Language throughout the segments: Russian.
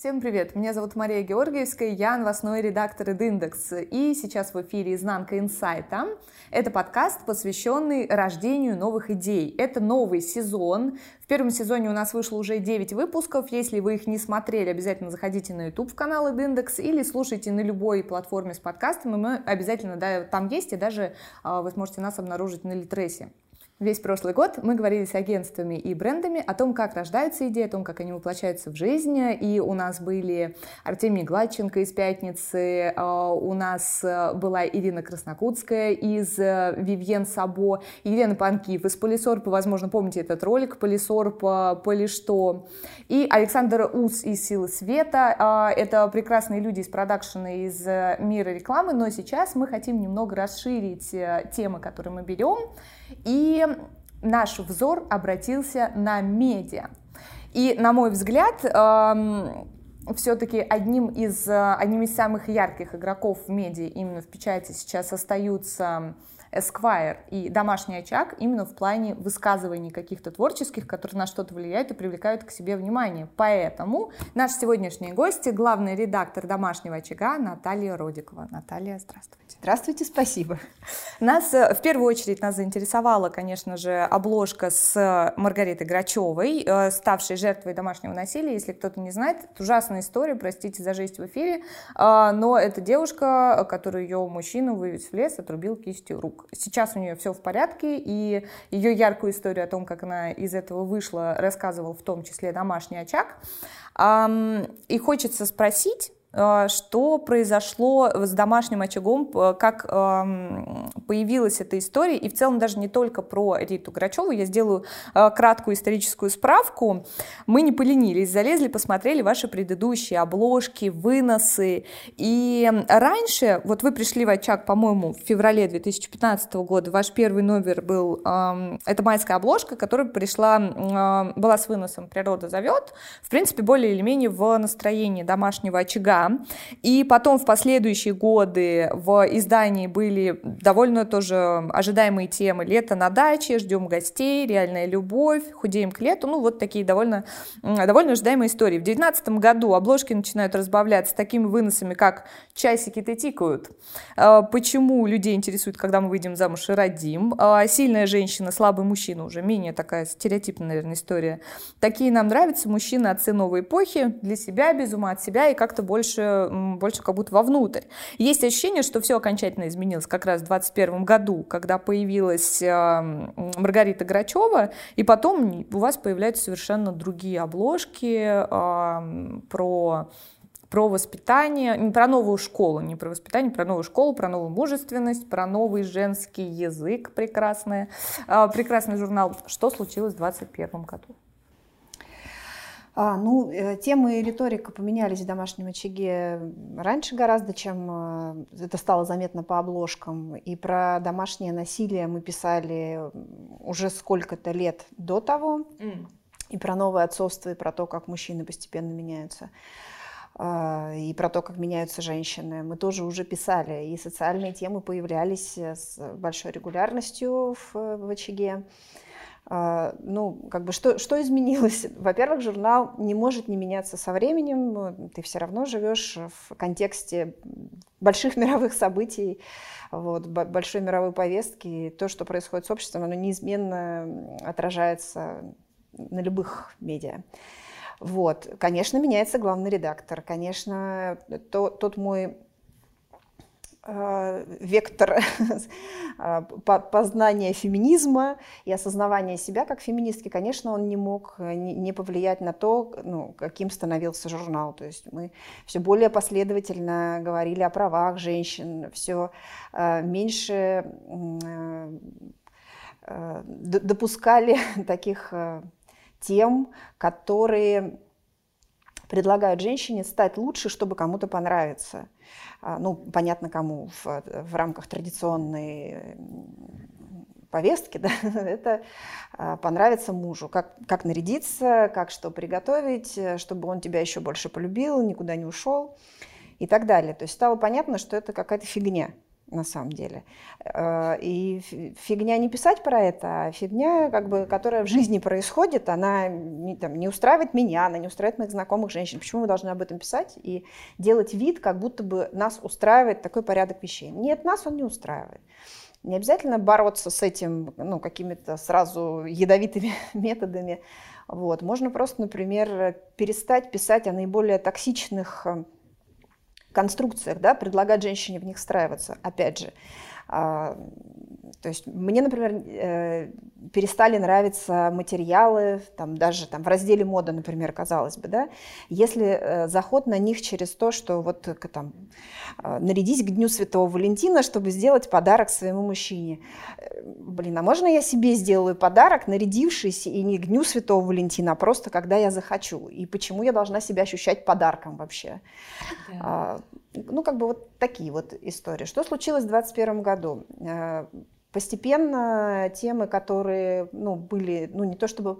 Всем привет! Меня зовут Мария Георгиевская, я новостной редактор Индекс, и сейчас в эфире «Изнанка инсайта». Это подкаст, посвященный рождению новых идей. Это новый сезон. В первом сезоне у нас вышло уже 9 выпусков. Если вы их не смотрели, обязательно заходите на YouTube в канал Индекс или слушайте на любой платформе с подкастами. Мы обязательно да, там есть, и даже а, вы сможете нас обнаружить на Литресе. Весь прошлый год мы говорили с агентствами и брендами о том, как рождаются идеи, о том, как они воплощаются в жизнь. И у нас были Артемий Гладченко из «Пятницы», а, у нас э, была Ирина Краснокутская из э, «Вивьен Сабо», Елена Панкив из «Полисорпа», возможно, помните этот ролик «Полисорпа», «Полишто», и Александр Ус из «Силы света». А, это прекрасные люди из продакшена, из э, мира рекламы, но сейчас мы хотим немного расширить темы, которые мы берем, и наш взор обратился на медиа. И, на мой взгляд, эм, все-таки одним из, э, одним из самых ярких игроков в медиа именно в печати сейчас остаются Esquire и домашний очаг именно в плане высказываний каких-то творческих, которые на что-то влияют и привлекают к себе внимание. Поэтому наш сегодняшний гость, главный редактор домашнего очага Наталья Родикова. Наталья, здравствуйте. Здравствуйте, спасибо. Нас э, в первую очередь нас заинтересовала, конечно же, обложка с Маргаритой Грачевой, э, ставшей жертвой домашнего насилия. Если кто-то не знает, это ужасная история, простите за жесть в эфире, э, но это девушка, которую ее мужчина вывез в лес, отрубил кистью рук. Сейчас у нее все в порядке, и ее яркую историю о том, как она из этого вышла, рассказывал в том числе домашний очаг. И хочется спросить, что произошло с домашним очагом, как эм, появилась эта история, и в целом даже не только про Риту Грачеву, я сделаю э, краткую историческую справку. Мы не поленились, залезли, посмотрели ваши предыдущие обложки, выносы, и раньше, вот вы пришли в очаг, по-моему, в феврале 2015 года, ваш первый номер был, эм, это майская обложка, которая пришла, э, была с выносом «Природа зовет», в принципе, более или менее в настроении домашнего очага, и потом в последующие годы в издании были довольно тоже ожидаемые темы «Лето на даче», «Ждем гостей», «Реальная любовь», «Худеем к лету». Ну, вот такие довольно, довольно ожидаемые истории. В 2019 году обложки начинают разбавляться такими выносами, как «Часики-то тикают», а, «Почему людей интересует, когда мы выйдем замуж и родим», а, «Сильная женщина, слабый мужчина» уже менее такая стереотипная, наверное, история. Такие нам нравятся мужчины отцы новой эпохи, для себя, без ума от себя и как-то больше больше, больше как будто вовнутрь. Есть ощущение, что все окончательно изменилось как раз в 2021 году, когда появилась э, Маргарита Грачева, и потом у вас появляются совершенно другие обложки э, про про воспитание, не про новую школу, не про воспитание, про новую школу, про новую мужественность, про новый женский язык прекрасный, э, прекрасный журнал. Что случилось в 2021 году? А, ну, э, темы и риторика поменялись в домашнем очаге раньше гораздо, чем э, это стало заметно по обложкам. И про домашнее насилие мы писали уже сколько-то лет до того. Mm. И про новое отцовство, и про то, как мужчины постепенно меняются. А, и про то, как меняются женщины. Мы тоже уже писали. И социальные темы появлялись с большой регулярностью в, в очаге. А, ну, как бы что, что изменилось? Во-первых, журнал не может не меняться со временем. Ты все равно живешь в контексте больших мировых событий, вот, большой мировой повестки. То, что происходит с обществом, оно неизменно отражается на любых медиа. Вот. Конечно, меняется главный редактор. Конечно, то, тот мой вектор э, познания феминизма и осознавания себя как феминистки, конечно, он не мог э, не повлиять на то, ну, каким становился журнал. То есть мы все более последовательно говорили о правах женщин, все меньше допускали таких тем, которые предлагают женщине стать лучше, чтобы кому-то понравиться. А, ну, понятно кому, в, в рамках традиционной повестки, да, это а, понравится мужу. Как, как нарядиться, как что приготовить, чтобы он тебя еще больше полюбил, никуда не ушел и так далее. То есть стало понятно, что это какая-то фигня. На самом деле. Э, и фигня не писать про это, а фигня, как бы, которая в жизни происходит, она не, там, не устраивает меня, она не устраивает моих знакомых женщин. Почему мы должны об этом писать и делать вид, как будто бы нас устраивает такой порядок вещей? Нет, нас он не устраивает. Не обязательно бороться с этим ну, какими-то сразу ядовитыми методами. Вот. Можно просто, например, перестать писать о наиболее токсичных э, конструкциях, да, предлагать женщине в них встраиваться, опять же. А, то есть мне, например, э, перестали нравиться материалы, там, даже там, в разделе мода, например, казалось бы, да, если э, заход на них через то, что вот там, э, нарядись к Дню Святого Валентина, чтобы сделать подарок своему мужчине. Блин, а можно я себе сделаю подарок, нарядившись и не к Дню Святого Валентина, а просто когда я захочу? И почему я должна себя ощущать подарком вообще? Да. Ну, как бы вот такие вот истории. Что случилось в 2021 году? Э, постепенно темы, которые ну, были, ну, не то чтобы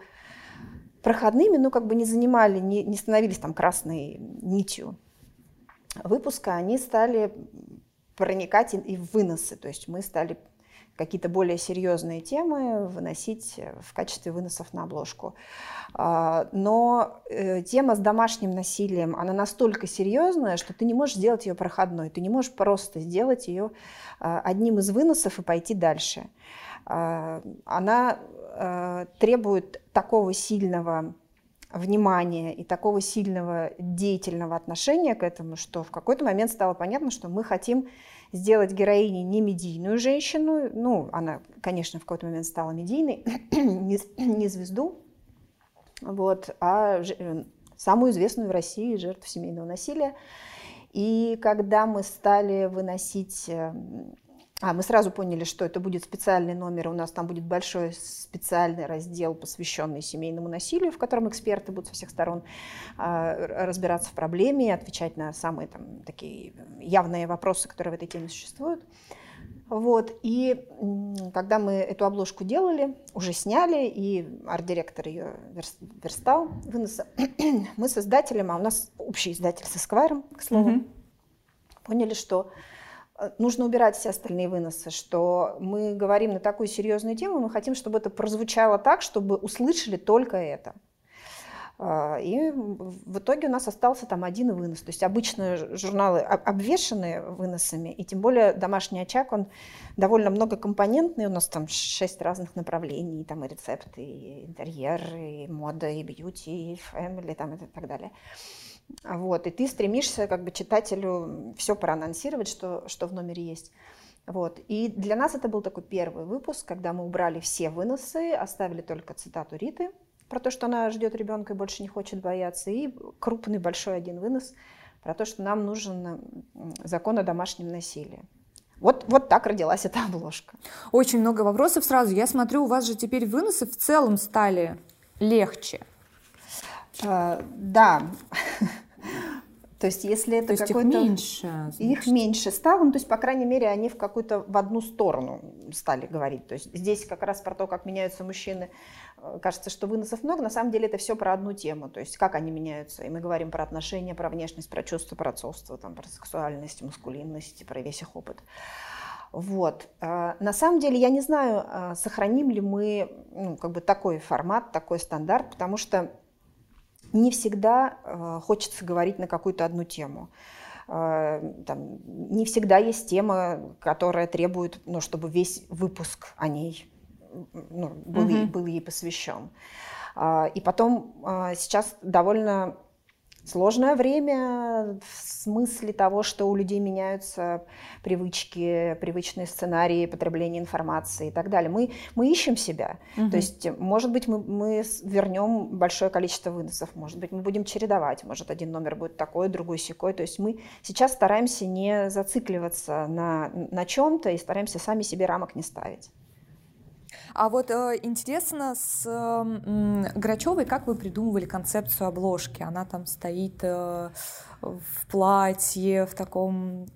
проходными, но как бы не занимали, не, не становились там красной нитью выпуска, они стали проникать и в выносы. То есть мы стали какие-то более серьезные темы выносить в качестве выносов на обложку. А, но э, тема с домашним насилием, она настолько серьезная, что ты не можешь сделать ее проходной, ты не можешь просто сделать ее а, одним из выносов и пойти дальше. А, она э, требует такого сильного внимания и такого сильного деятельного отношения к этому, что в какой-то момент стало понятно, что мы хотим сделать героиней не медийную женщину, ну, она, конечно, в какой-то момент стала медийной, не, не звезду, вот, а э, самую известную в России жертву семейного насилия. И когда мы стали выносить э, а, мы сразу поняли, что это будет специальный номер, у нас там будет большой специальный раздел, посвященный семейному насилию, в котором эксперты будут со всех сторон а, разбираться в проблеме, отвечать на самые там, такие явные вопросы, которые в этой теме существуют. Вот. И когда мы эту обложку делали, уже сняли, и арт-директор ее верстал, выноса, мы с издателем, а у нас общий издатель со Сквайром, к слову, mm-hmm. поняли, что нужно убирать все остальные выносы, что мы говорим на такую серьезную тему, мы хотим, чтобы это прозвучало так, чтобы услышали только это. А, и в итоге у нас остался там один вынос. То есть обычно журналы обвешаны выносами, и тем более домашний очаг, он довольно многокомпонентный, у нас там шесть разных направлений, там и рецепты, и интерьер, и мода, и бьюти, и фэмили, там и так далее. Вот, и ты стремишься как бы читателю все проанонсировать, что, что в номере есть. Вот. И для нас это был такой первый выпуск, когда мы убрали все выносы, оставили только цитату Риты про то, что она ждет ребенка и больше не хочет бояться, и крупный большой один вынос про то, что нам нужен закон о домашнем насилии. Вот, вот так родилась эта обложка. Очень много вопросов сразу. Я смотрю, у вас же теперь выносы в целом стали легче. А, да. То есть, если это то какой-то... их меньше? Значит. Их меньше стало, ну, то есть, по крайней мере, они в какую-то, в одну сторону стали говорить. То есть, здесь как раз про то, как меняются мужчины, э, кажется, что выносов много, на самом деле это все про одну тему, то есть, как они меняются. И мы говорим про отношения, про внешность, про чувство, про отцовство, там, про сексуальность, маскулинность, про весь их опыт. Вот. А, на самом деле я не знаю, сохраним ли мы ну, как бы такой формат, такой стандарт, потому что не всегда э, хочется говорить на какую-то одну тему. Э, там, не всегда есть тема, которая требует, ну, чтобы весь выпуск о ней ну, был, mm-hmm. был ей посвящен. Э, и потом сейчас довольно Сложное время в смысле того, что у людей меняются привычки, привычные сценарии потребления информации и так далее. Мы, мы ищем себя. Угу. То есть, может быть, мы, мы вернем большое количество выносов, может быть, мы будем чередовать, может, один номер будет такой, другой секой. То есть мы сейчас стараемся не зацикливаться на, на чем-то и стараемся сами себе рамок не ставить. А вот э, интересно, с Грачевой как вы придумывали концепцию обложки? Она там стоит э, в платье, в таком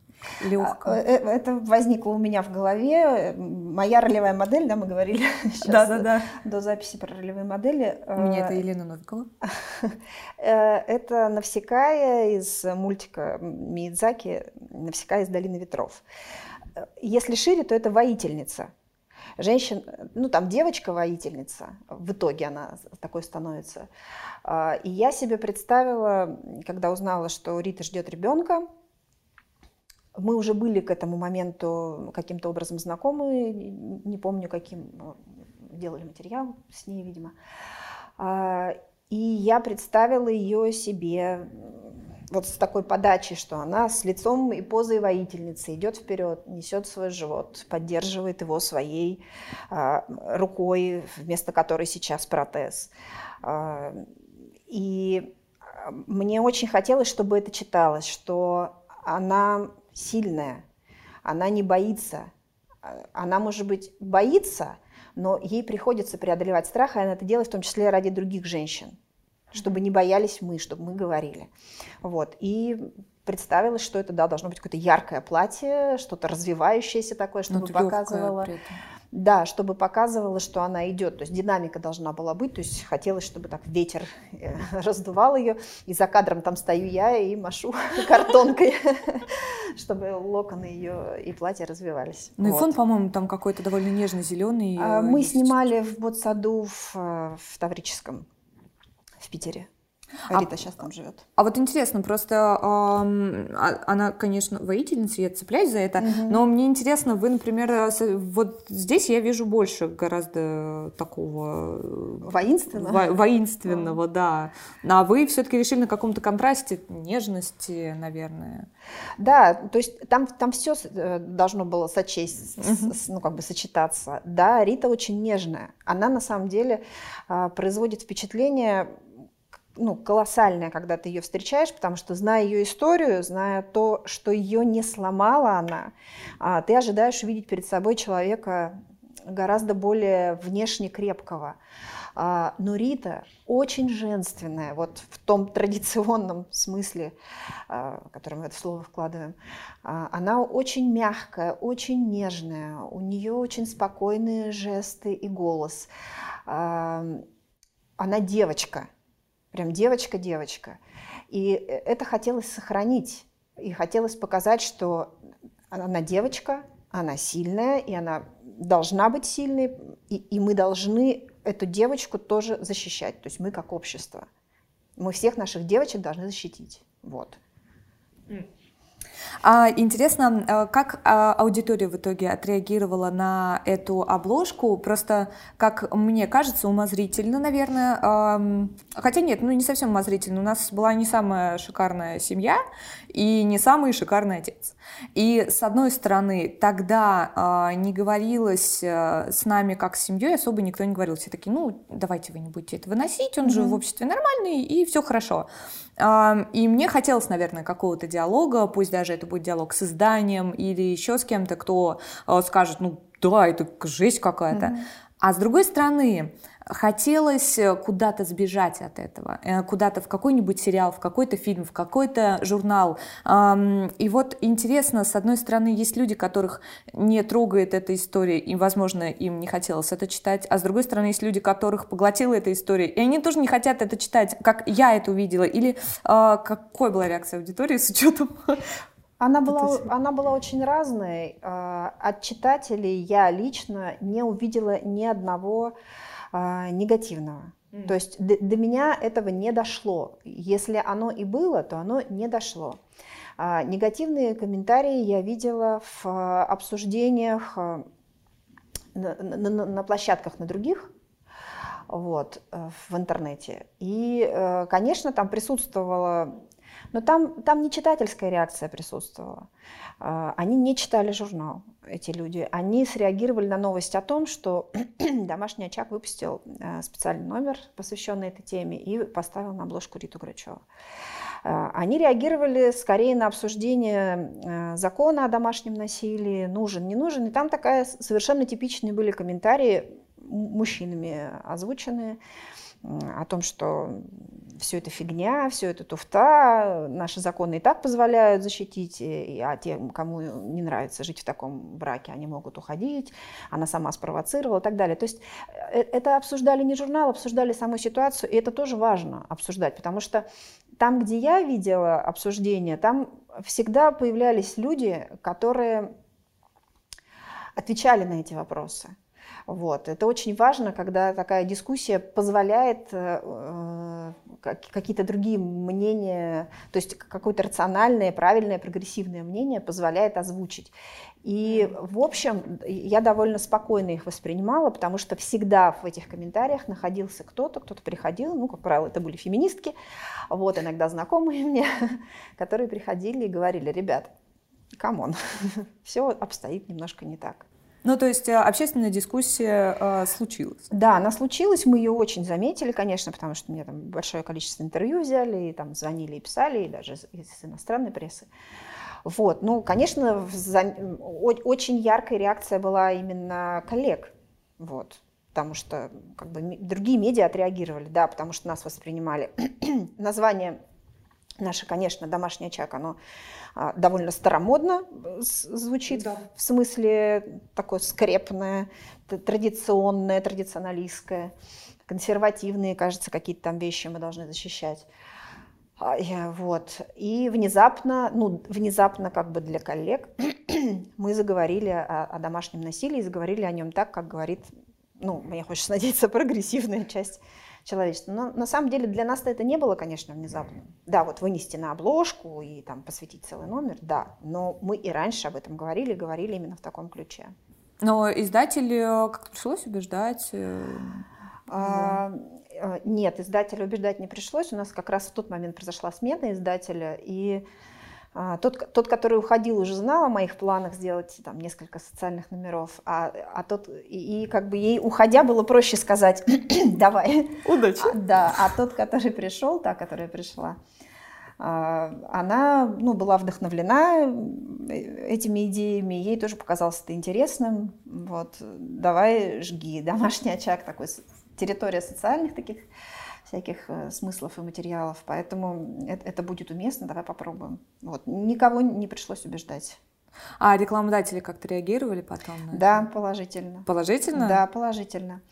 легком. А, э, это возникло у меня в голове. Моя ролевая модель, да, мы говорили сейчас да, да, да. до записи про ролевые модели. У меня это Елена Новикова. Это Навсекая из мультика Миядзаки «Навсекая из долины ветров». если шире, то это воительница. Женщина, ну там девочка-воительница, в итоге она такой становится. А, и я себе представила, когда узнала, что Рита ждет ребенка, мы уже были к этому моменту каким-то образом знакомы, не помню каким, делали материал с ней, видимо. А, и я представила ее себе вот с такой подачей, что она с лицом и позой воительницы идет вперед, несет свой живот, поддерживает его своей а, рукой, вместо которой сейчас протез. А, и мне очень хотелось, чтобы это читалось, что она сильная, она не боится. Она, может быть, боится, но ей приходится преодолевать страх, и она это делает в том числе ради других женщин чтобы не боялись мы, чтобы мы говорили. Вот. И представилось, что это да, должно быть какое-то яркое платье, что-то развивающееся такое, чтобы показывало. Да, чтобы показывало, что она идет. То есть динамика должна была быть. То есть хотелось, чтобы так ветер э, раздувал ее. И за кадром там стою я и машу картонкой, чтобы локоны ее и платье развивались. Ну вот. и фон, по-моему, там какой-то довольно нежно-зеленый. А, мы снимали в Ботсаду в, э, в Таврическом в Питере. А Рита а, сейчас там живет. А вот интересно, просто э, она, конечно, воительница, я цепляюсь за это, угу. но мне интересно, вы, например, вот здесь я вижу больше гораздо такого... Э, воинственного? Во, воинственного, да. А вы все-таки решили на каком-то контрасте нежности, наверное. Да, то есть там, там все э, должно было сочесть, угу. ну, как бы сочетаться. Да, Рита очень нежная. Она на самом деле э, производит впечатление ну, колоссальная, когда ты ее встречаешь, потому что, зная ее историю, зная то, что ее не сломала она, а, ты ожидаешь увидеть перед собой человека гораздо более внешне крепкого. А, но Рита очень женственная, вот в том традиционном смысле, а, который мы в это слово вкладываем. Она очень мягкая, очень нежная, у нее очень спокойные жесты и голос. Она девочка, Прям девочка-девочка. И э, это хотелось сохранить. И хотелось показать, что она девочка, она сильная, и она должна быть сильной, и, и мы должны эту девочку тоже защищать. То есть мы как общество. Мы всех наших девочек должны защитить. Вот. А, интересно, а, как а, аудитория в итоге отреагировала на эту обложку? Просто, как мне кажется, умозрительно, наверное. Хотя нет, ну не совсем умозрительно. У нас была не самая шикарная семья и не самый шикарный отец. И с одной стороны, тогда не говорилось э, с нами как с семьей, особо никто не говорил. Все такие, ну давайте вы не будете это выносить, он mm-hmm. же в обществе нормальный, и все хорошо. И мне хотелось, наверное, какого-то диалога, пусть даже это будет диалог с изданием или еще с кем-то, кто э, скажет, ну да, это жесть какая-то. Mm-hmm. А с другой стороны, хотелось э, куда-то сбежать от этого, э, куда-то в какой-нибудь сериал, в какой-то фильм, в какой-то журнал. И вот интересно, с одной стороны, есть люди, которых не трогает эта история, и, возможно, им не хотелось это читать, а с другой стороны, есть люди, которых поглотила эта история, и они тоже не хотят это читать, как я это увидела, или а, какой была реакция аудитории с учетом она была, она была очень разной. А, от читателей я лично не увидела ни одного а, негативного. Mm. То есть до, до меня этого не дошло. Если оно и было, то оно не дошло. А, негативные комментарии я видела в а, обсуждениях а, на, на, на площадках на других вот, э, в интернете. И, э, конечно, там присутствовала но там, там не читательская реакция присутствовала. А, они не читали журнал, эти люди. Они среагировали на новость о том, что домашний очаг выпустил э, специальный номер, посвященный этой теме, и поставил на обложку Риту Грачеву. А, они реагировали скорее на обсуждение закона о домашнем насилии, нужен, не нужен. И там такая совершенно типичные были комментарии мужчинами озвученные о том, что все это фигня, все это туфта, наши законы и так позволяют защитить, а тем, кому не нравится жить в таком браке, они могут уходить, она сама спровоцировала и так далее. То есть э, это обсуждали не журнал, обсуждали саму ситуацию, и это тоже важно обсуждать, потому что там, где я видела обсуждение, там всегда появлялись люди, которые отвечали на эти вопросы. Вот. Это очень важно, когда такая дискуссия позволяет э, э какие-то другие мнения, то есть какое-то рациональное, правильное, прогрессивное мнение позволяет озвучить. И, в общем, я довольно спокойно их воспринимала, потому что всегда в этих комментариях находился кто-то, кто-то приходил, ну, как правило, это были феминистки, вот, иногда знакомые мне, которые приходили и говорили, ребят, come on, все обстоит немножко не так. Ну, то есть э, общественная дискуссия э, случилась? Да, она случилась, мы ее очень заметили, конечно, потому что мне там большое количество интервью взяли, и там звонили и писали, и даже из иностранной прессы. Вот, ну, конечно, за... очень яркая реакция была именно коллег, вот, потому что как бы другие медиа отреагировали, да, потому что нас воспринимали. Название наше, конечно, домашний очаг, оно а, довольно старомодно э, звучит, да. в смысле такое скрепное, традиционное, традиционалистское, консервативные, кажется, какие-то там вещи мы должны защищать. А, вот. И внезапно, ну, внезапно как бы для коллег мы заговорили о, о домашнем насилии, заговорили о нем так, как говорит, ну, мне хочется надеяться, прогрессивная часть человечества. Но на самом деле для нас это не было, конечно, внезапным. Да, вот вынести на обложку и там посвятить целый номер, да. Но мы и раньше об этом говорили, говорили именно в таком ключе. Но издателю как-то пришлось убеждать? Э, а, э, нет, издателя убеждать не пришлось. У нас как раз в тот момент произошла смена издателя, и тот, тот, который уходил, уже знал о моих планах сделать там несколько социальных номеров, а, а тот и, и как бы ей уходя было проще сказать давай. Удачи. А, да, а тот, который пришел, та, которая пришла, а, она ну, была вдохновлена этими идеями, ей тоже показалось это интересным. Вот, давай жги, домашний очаг такой, территория социальных таких всяких э, смыслов и материалов, поэтому это, будет уместно, давай попробуем. Вот. Никого не пришлось убеждать. А рекламодатели как-то реагировали потом? На да, это? положительно. Положительно? Да, положительно.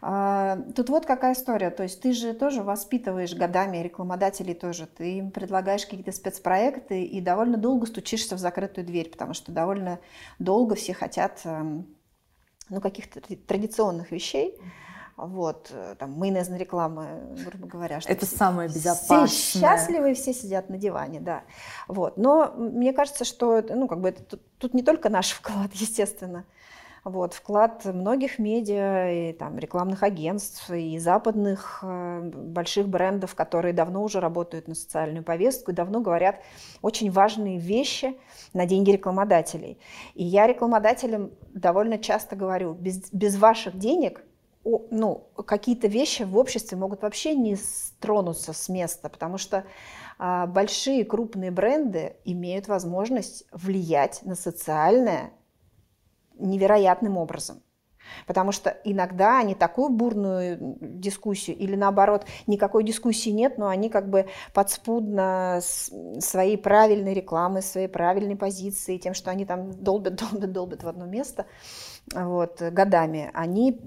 А, тут вот какая история. То есть ты же тоже воспитываешь годами рекламодателей тоже. Ты им предлагаешь какие-то спецпроекты и довольно долго стучишься в закрытую дверь, потому что довольно долго все хотят эм, ну, каких-то традиционных вещей. Вот, э, там, майонезная реклама, грубо говоря. Что Это все, самое безопасное. Все счастливы, все сидят на диване, да. Вот. Но мне кажется, что ну, как бы это, тут, тут не только наш вклад, естественно. Вот, вклад многих медиа, и, там, рекламных агентств, и западных э, больших брендов, которые давно уже работают на социальную повестку и давно говорят очень важные вещи на деньги рекламодателей. И я рекламодателям довольно часто говорю, без, без ваших денег ну, какие-то вещи в обществе могут вообще не тронуться с места, потому что а, большие крупные бренды имеют возможность влиять на социальное невероятным образом. Потому что иногда они такую бурную дискуссию, или наоборот, никакой дискуссии нет, но они как бы подспудно своей правильной рекламой, своей правильной позиции, тем, что они там долбят, долбят, долбят в одно место, вот, годами, они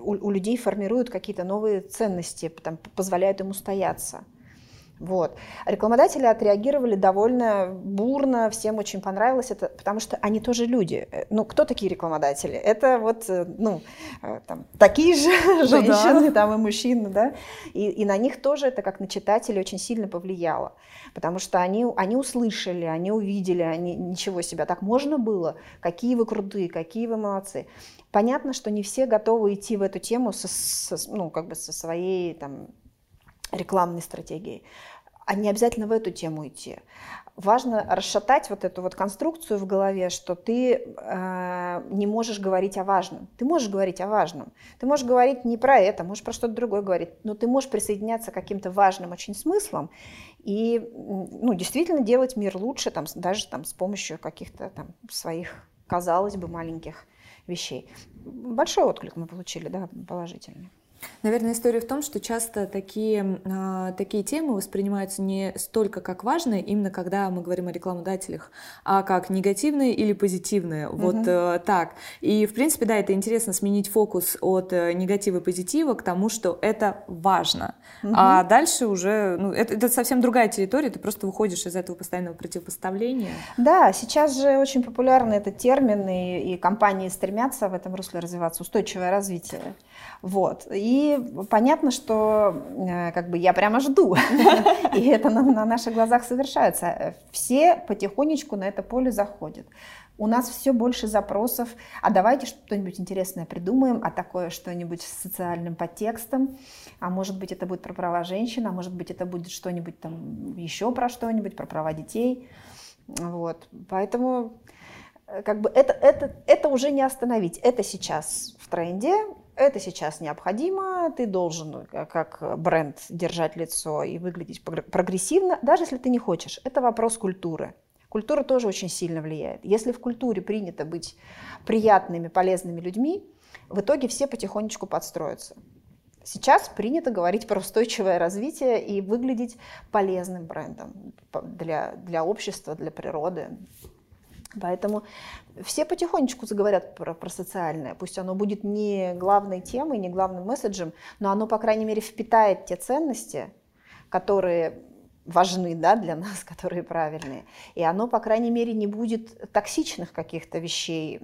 у, у людей формируют какие-то новые ценности, там, позволяют им устояться. Вот. Рекламодатели отреагировали довольно бурно, всем очень понравилось это, потому что они тоже люди. Э, ну, кто такие рекламодатели? Это вот, э, ну, э, там, такие же ну, женщины, да. там, и мужчины, да, и, и на них тоже это, как на читателей, очень сильно повлияло, потому что они, они услышали, они увидели, они, ничего себя, так можно было? Какие вы крутые, какие вы молодцы. Понятно, что не все готовы идти в эту тему со, со, ну, как бы со своей, там, рекламной стратегией, а не обязательно в эту тему идти. Важно расшатать вот эту вот конструкцию в голове, что ты э, не можешь говорить о важном. Ты можешь говорить о важном. Ты можешь говорить не про это, можешь про что-то другое говорить, но ты можешь присоединяться к каким-то важным очень смыслам и ну, действительно делать мир лучше, там, даже там, с помощью каких-то там, своих, казалось бы, маленьких вещей. Большой отклик мы получили, да, положительный. Наверное, история в том, что часто такие, э, такие темы воспринимаются не столько как важные, именно когда мы говорим о рекламодателях, а как негативные или позитивные. Угу. Вот э, так. И, в принципе, да, это интересно сменить фокус от э, негатива и позитива к тому, что это важно. Угу. А дальше уже, ну, это, это совсем другая территория, ты просто выходишь из этого постоянного противопоставления. Да, сейчас же очень популярный этот термин, и, и компании стремятся в этом русле развиваться, устойчивое развитие. Вот. И понятно, что э, как бы я прямо жду, и это на, на наших глазах совершается. Все потихонечку на это поле заходят. У нас все больше запросов, а давайте что-нибудь интересное придумаем, а такое что-нибудь с социальным подтекстом, а может быть это будет про права женщин, а может быть это будет что-нибудь там еще про что-нибудь, про права детей. Вот. Поэтому э, как бы это, это, это уже не остановить. Это сейчас в тренде, это сейчас необходимо, ты должен э, как бренд держать лицо и выглядеть прогрессивно, даже если ты не хочешь. Это вопрос культуры. Культура тоже очень сильно влияет. Если в культуре принято быть приятными, полезными людьми, в итоге все потихонечку подстроятся. Сейчас принято говорить про устойчивое развитие и выглядеть полезным брендом для, для общества, для природы. Поэтому все потихонечку заговорят про, про социальное. Пусть оно будет не главной темой, не главным месседжем, но оно, по крайней мере, впитает те ценности, которые важны да, для нас, которые правильные. И оно, по крайней мере, не будет токсичных каких-то вещей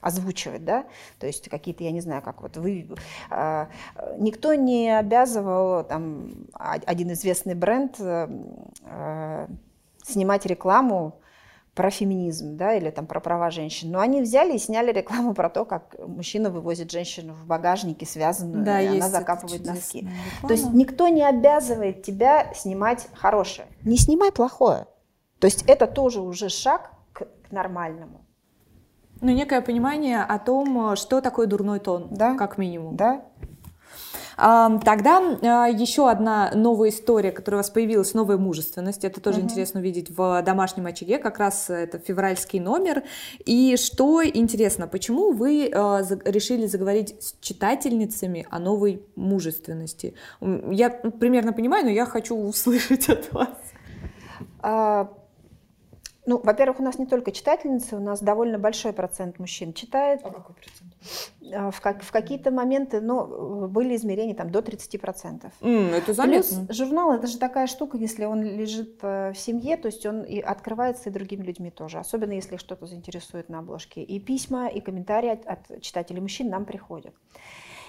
озвучивать, да, то есть какие-то, я не знаю, как вот вы, э, никто не обязывал, там, один известный бренд э, снимать рекламу про феминизм, да, или там про права женщин. Но они взяли и сняли рекламу про то, как мужчина вывозит женщину в багажнике, связанную, да, и она закапывает носки. Реклама. То есть никто не обязывает тебя снимать хорошее. Не снимай плохое. То есть это тоже уже шаг к, к нормальному. Ну, некое понимание о том, что такое дурной тон, да? как минимум. Да, Тогда а, еще одна новая история, которая у вас появилась, новая мужественность. Это тоже угу. интересно увидеть в домашнем очаге, как раз это февральский номер. И что интересно, почему вы а, решили заговорить с читательницами о новой мужественности? Я примерно понимаю, но я хочу услышать от вас. А, ну, во-первых, у нас не только читательницы, у нас довольно большой процент мужчин читает. А какой процент? А, в, как, в какие-то моменты, ну, были измерения там до 30%. Mm, это заметно. Плюс журнал, это же такая штука, если он лежит э, в семье, то есть он и открывается и другими людьми тоже, особенно если что-то заинтересует на обложке. И письма, и комментарии от, от читателей мужчин нам приходят.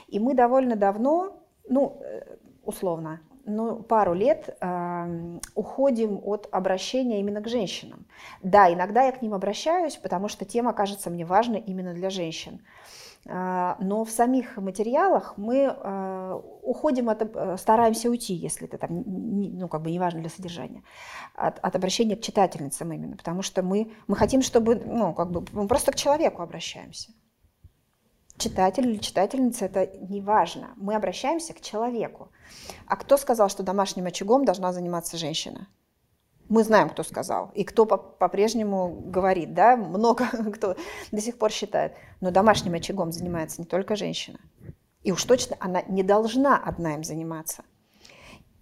И мы довольно давно, ну, э, условно, ну, пару лет э, уходим от обращения именно к женщинам. Да, иногда я к ним обращаюсь, потому что тема кажется мне важной именно для женщин. Э, но в самих материалах мы э, уходим от, э, стараемся уйти, если это там, ну, как бы не важно для содержания, от, от обращения к читательницам именно, потому что мы, мы хотим, чтобы, ну, как бы, мы просто к человеку обращаемся читатель или читательница, это не важно. Мы обращаемся к человеку. А кто сказал, что домашним очагом должна заниматься женщина? Мы знаем, кто сказал, и кто по-прежнему говорит, да, много кто до сих пор считает. Но домашним очагом занимается не только женщина. И уж точно она не должна одна им заниматься.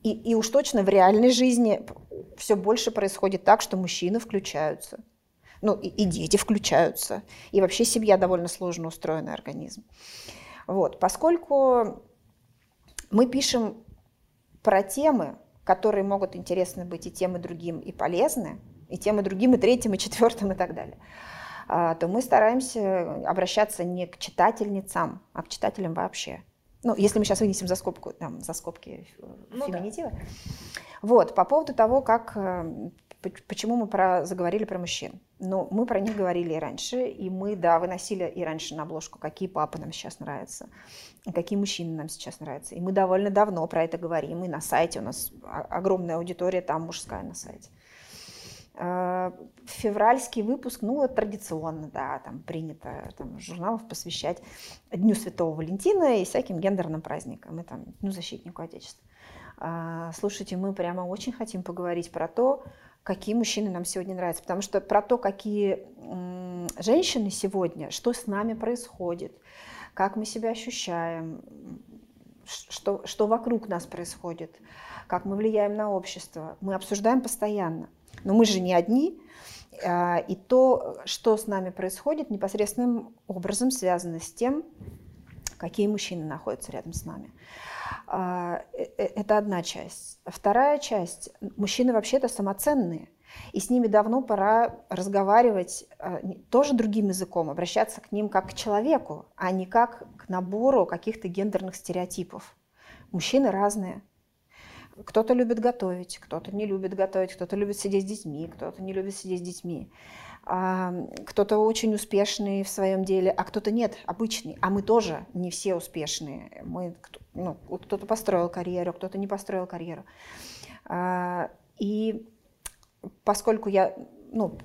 И, и уж точно в реальной жизни все больше происходит так, что мужчины включаются – ну, и, и дети включаются. И вообще семья довольно сложно устроенный организм. Вот, поскольку мы пишем про темы, которые могут интересны быть и тем, и другим, и полезны, и тем, и другим, и третьим, и четвертым, и так далее, а, то мы стараемся обращаться не к читательницам, а к читателям вообще. Ну, если мы сейчас вынесем за, скобку, там, за скобки ну, феминитива. Да. Вот, по поводу того, как э, Почему мы про, заговорили про мужчин? Ну, мы про них говорили и раньше, и мы, да, выносили и раньше на обложку, какие папы нам сейчас нравятся, какие мужчины нам сейчас нравятся. И мы довольно давно про это говорим, и на сайте у нас огромная аудитория, там мужская на сайте. А, февральский выпуск, ну, традиционно, да, там принято там, журналов посвящать Дню Святого Валентина и всяким гендерным праздникам, и там, ну, защитнику Отечества. А, слушайте, мы прямо очень хотим поговорить про то, какие мужчины нам сегодня нравятся. Потому что про то, какие женщины сегодня, что с нами происходит, как мы себя ощущаем, что, что вокруг нас происходит, как мы влияем на общество. Мы обсуждаем постоянно. Но мы же не одни, а, и то, что с нами происходит, непосредственным образом связано с тем, какие мужчины находятся рядом с нами. А, э, э, это одна часть. Вторая часть. Мужчины вообще-то самоценные. И с ними давно пора разговаривать а, тоже другим языком, обращаться к ним как к человеку, а не как к набору каких-то гендерных стереотипов. Мужчины разные. Кто-то любит готовить, кто-то не любит готовить, кто-то любит сидеть с детьми, кто-то не любит сидеть с детьми. А, кто-то очень успешный в своем деле, а кто-то нет, обычный. А мы тоже не все успешные. Мы, ну, кто-то построил карьеру, кто-то не построил карьеру. А, и поскольку я ну,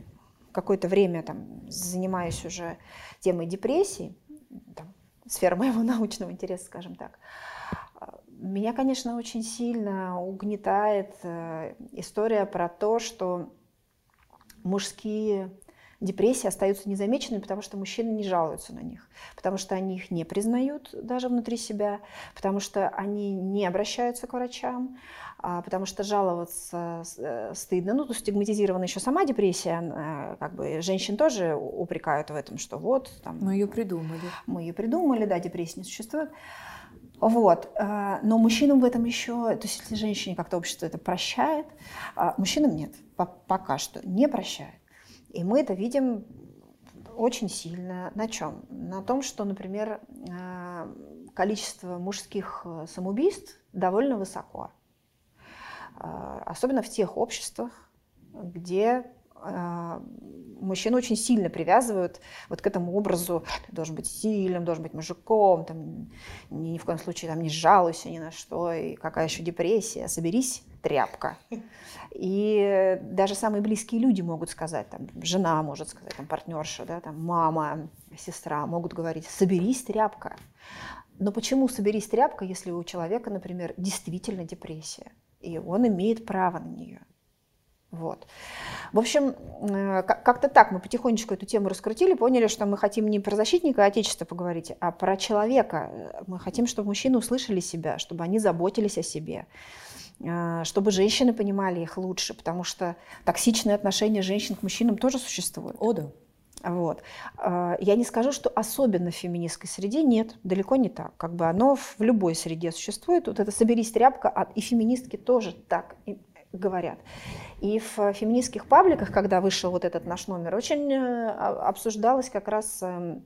какое-то время там, занимаюсь уже темой депрессии, там, сфера моего научного интереса, скажем так, меня, конечно, очень сильно угнетает э, история про то, что мужские депрессии остаются незамеченными, потому что мужчины не жалуются на них, потому что они их не признают даже внутри себя, потому что они не обращаются к врачам, а потому что жаловаться э, стыдно. Ну, тут стигматизирована еще сама депрессия, э, как бы женщин тоже упрекают в этом, что вот... Там, мы ее придумали. Мы ее придумали, да, депрессия не существует. Вот. Э, но мужчинам в этом еще, то есть если женщине как-то общество это прощает, а мужчинам нет, пока что не прощает. И мы это видим очень сильно. На чем? На том, что, например, э, количество мужских э, самоубийств довольно высоко. Особенно в тех обществах, где а, мужчин очень сильно привязывают вот к этому образу. Ты должен быть сильным, должен быть мужиком, там, ни, ни в коем случае там, не жалуйся ни на что, и какая еще депрессия, соберись, тряпка. И даже самые близкие люди могут сказать, там, жена может сказать, там, партнерша, да, там, мама, сестра могут говорить, соберись, тряпка. Но почему соберись, тряпка, если у человека, например, действительно депрессия, и он имеет право на нее? Вот. В общем, э, как-то так мы потихонечку эту тему раскрутили, поняли, что мы хотим не про защитника Отечества поговорить, а про человека. Мы хотим, чтобы мужчины услышали себя, чтобы они заботились о себе, чтобы женщины понимали их лучше, потому что токсичные отношения женщин к мужчинам тоже существуют. О, да. Вот. Э, я не скажу, что особенно в феминистской среде нет, далеко не так. Как бы оно в любой среде существует. Вот это «соберись, тряпка», а и феминистки тоже так говорят. И в феминистских пабликах, когда вышел вот этот наш номер, очень э, обсуждалось как раз эм,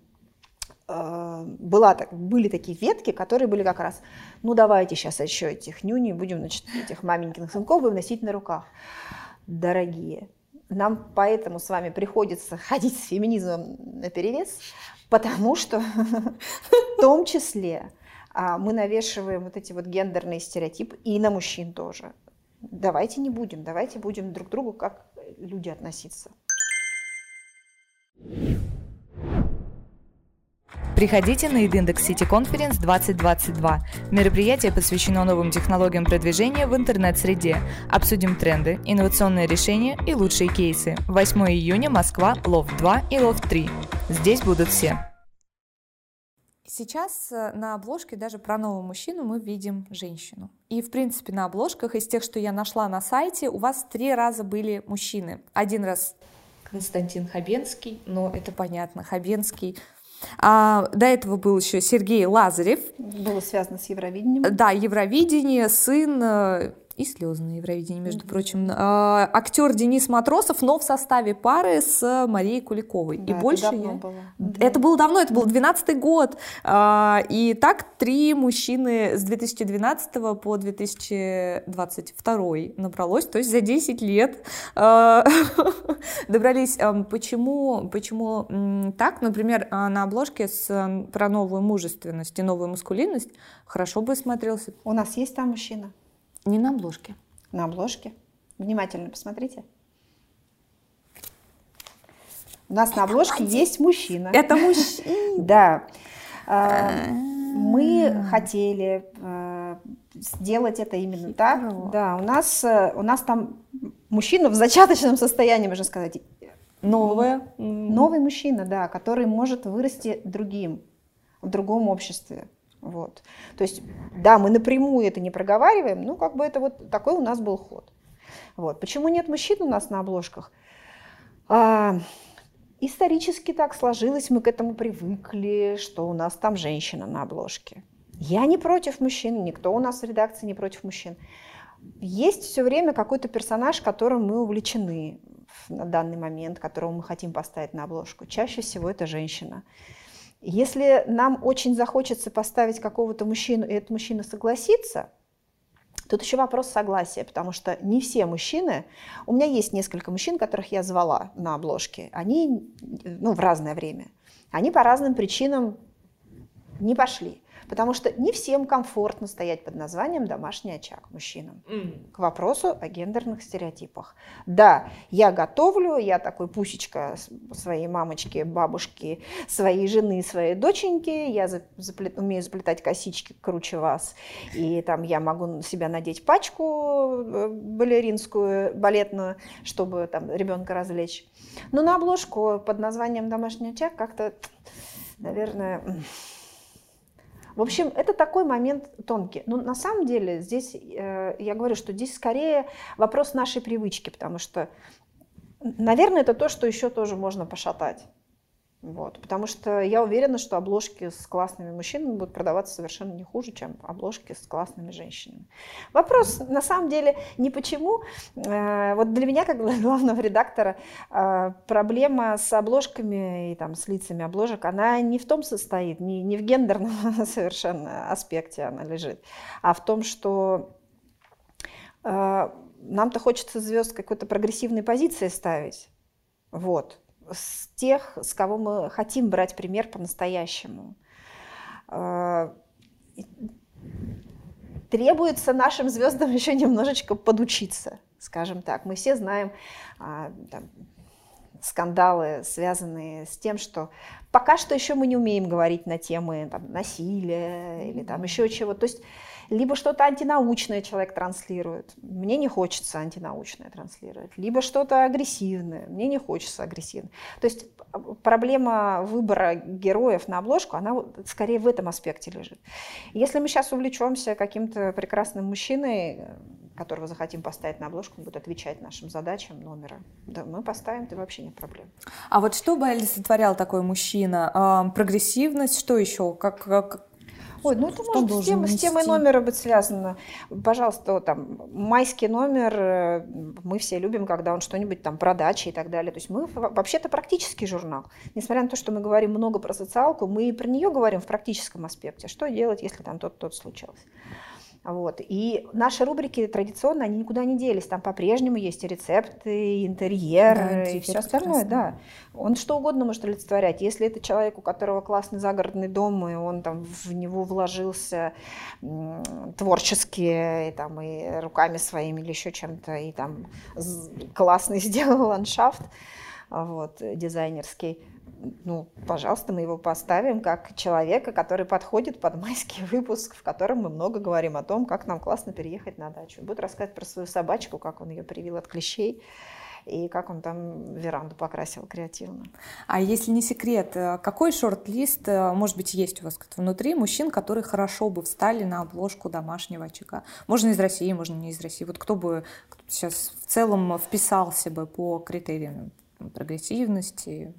была, были такие ветки, которые были как раз, ну давайте сейчас еще этих нюней будем, значит, этих маменькиных сынков будем носить на руках. Дорогие, нам поэтому с вами приходится ходить с феминизмом на перевес, потому что в том числе а, мы навешиваем вот эти вот гендерные стереотипы и на мужчин тоже. Давайте не будем, давайте будем друг к другу как люди относиться. Приходите на Edindex City Conference 2022. Мероприятие посвящено новым технологиям продвижения в интернет-среде. Обсудим тренды, инновационные решения и лучшие кейсы. 8 июня Москва, Лофт 2 и Лофт 3. Здесь будут все. Сейчас э, на обложке даже про нового мужчину мы видим женщину. И, в принципе, на обложках из тех, что я нашла на сайте, у вас три раза были мужчины. Один раз Константин Хабенский, но это понятно, Хабенский. А, до этого был еще Сергей Лазарев. Было связано с Евровидением. Да, Евровидение, сын э, и слезы на Евровидении, между mm-hmm. прочим. А, актер Денис Матросов, но в составе пары с Марией Куликовой. Да, и больше это я... было. Это было давно, это был 12 год. А, и так три мужчины с 2012 по 2022 набралось, то есть за 10 лет а, добрались. Почему, почему так? Например, а, на обложке с, про новую мужественность и новую маскулинность хорошо бы смотрелся. У нас есть там мужчина? Не на обложке. На обложке. Внимательно посмотрите. У нас на обложке есть мужчина. Это мужчина. Да. А, мы хотели э, сделать это именно так. Да, у нас, э, у нас там мужчина в зачаточном состоянии, можно сказать. Новое. Новый мужчина, да, который может вырасти другим. в другом обществе. Вот. То есть, да, мы напрямую это не проговариваем, ну, как бы это вот такой у нас был ход. Вот. Почему нет мужчин у нас на обложках? А, исторически так сложилось, мы к этому привыкли, что у нас там женщина на обложке. Я не против мужчин, никто у нас в редакции не против мужчин. Есть все время какой-то персонаж, которым мы увлечены на данный момент, которого мы хотим поставить на обложку. Чаще всего это женщина. Если нам очень захочется поставить какого-то мужчину, и этот мужчина согласится, тут еще вопрос согласия, потому что не все мужчины, у меня есть несколько мужчин, которых я звала на обложке, они ну, в разное время, они по разным причинам не пошли. Потому что не всем комфортно стоять под названием «домашний очаг» мужчинам. Mm. К вопросу о гендерных стереотипах. Да, я готовлю, я такой пусечка своей мамочки, бабушки, своей жены, своей доченьки, я заплет, умею заплетать косички круче вас, и там я могу на себя надеть пачку э, балеринскую, балетную, чтобы там ребенка развлечь. Но на обложку под названием «домашний очаг» как-то, наверное в общем, это такой момент тонкий. Но на самом деле здесь, э, я говорю, что здесь скорее вопрос нашей привычки, потому что, наверное, это то, что еще тоже можно пошатать. Вот, потому что я уверена, что обложки с классными мужчинами будут продаваться совершенно не хуже, чем обложки с классными женщинами. Вопрос на самом деле не почему. Э, вот для меня, как для главного редактора, э, проблема с обложками и там, с лицами обложек, она не в том состоит, не, не в гендерном совершенно аспекте она лежит, а в том, что э, нам-то хочется звезд какой-то прогрессивной позиции ставить. Вот с тех, с кого мы хотим брать пример по-настоящему. А, требуется нашим звездам еще немножечко подучиться, скажем так. Мы все знаем а, там, скандалы, связанные с тем, что пока что еще мы не умеем говорить на темы там, насилия или там еще чего. То есть либо что-то антинаучное человек транслирует, мне не хочется антинаучное транслировать, либо что-то агрессивное, мне не хочется агрессивное. То есть проблема выбора героев на обложку, она скорее в этом аспекте лежит. Если мы сейчас увлечемся каким-то прекрасным мужчиной, которого захотим поставить на обложку, он будет отвечать нашим задачам номера. Да, мы поставим, это вообще нет проблем. А вот что бы олицетворял такой мужчина? Прогрессивность, что еще? Как, как, Ой, ну это может с, тем, с темой номера быть связано. Пожалуйста, там майский номер, э, мы все любим, когда он что-нибудь там про дачи и так далее. То есть мы вообще-то практический журнал. Несмотря на то, что мы говорим много про социалку, мы и про нее говорим в практическом аспекте. Что делать, если там тот-тот случился? Вот. И наши рубрики традиционно, они никуда не делись. Там по-прежнему есть и рецепты, и интерьер, да, и все остальное. Да. Он что угодно может олицетворять. Если это человек, у которого классный загородный дом, и он там в него вложился творчески, и, там, и руками своими или еще чем-то, и там классный сделал ландшафт, вот, дизайнерский, ну, пожалуйста, мы его поставим как человека, который подходит под майский выпуск, в котором мы много говорим о том, как нам классно переехать на дачу. Будет рассказывать про свою собачку, как он ее привил от клещей и как он там веранду покрасил креативно. А если не секрет, э, какой шорт-лист, э, может быть, есть у вас внутри мужчин, которые хорошо бы встали на обложку домашнего очага? Можно из России, можно не из России. Вот кто бы сейчас в целом вписался бы по критериям прогрессивности,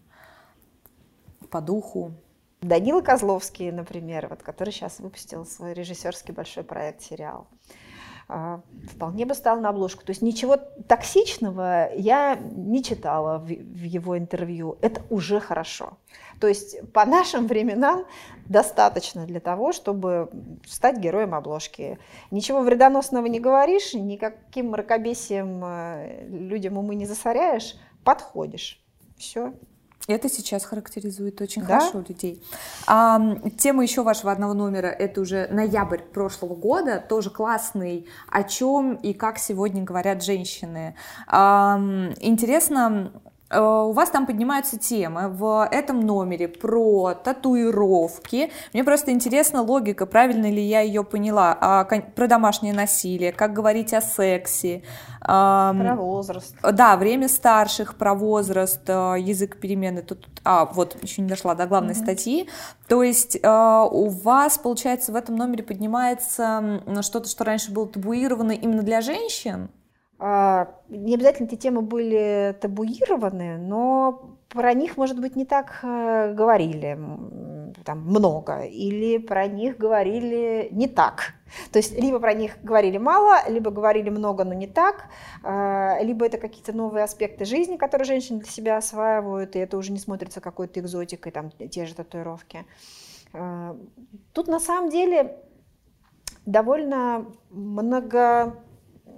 по духу. Данила Козловский, например, вот, который сейчас выпустил свой режиссерский большой проект сериал, а, вполне бы стал на обложку. То есть ничего токсичного я не читала в, в его интервью. Это уже хорошо. То есть по нашим временам достаточно для того, чтобы стать героем обложки. Ничего вредоносного не говоришь, никаким мракобесием э, людям умы не засоряешь, подходишь. Все. Это сейчас характеризует очень да? хорошо людей. А, тема еще вашего одного номера это уже ноябрь прошлого года, тоже классный. О чем и как сегодня говорят женщины. А, интересно, у вас там поднимаются темы в этом номере про татуировки. Мне просто интересна логика, правильно ли я ее поняла. А, про домашнее насилие, как говорить о сексе. Про возраст. Да, время старших, про возраст, э, язык перемены. Тут, а, вот, еще не дошла до главной mm-hmm. статьи. То есть э, у вас, получается, в этом номере поднимается что-то, что раньше было табуировано именно для женщин? А, не обязательно эти темы были табуированы, но про них, может быть, не так э, говорили там, много, или про них говорили не так. То есть либо про них говорили мало, либо говорили много, но не так, а, либо это какие-то новые аспекты жизни, которые женщины для себя осваивают, и это уже не смотрится какой-то экзотикой, там те же татуировки. А, тут на самом деле довольно много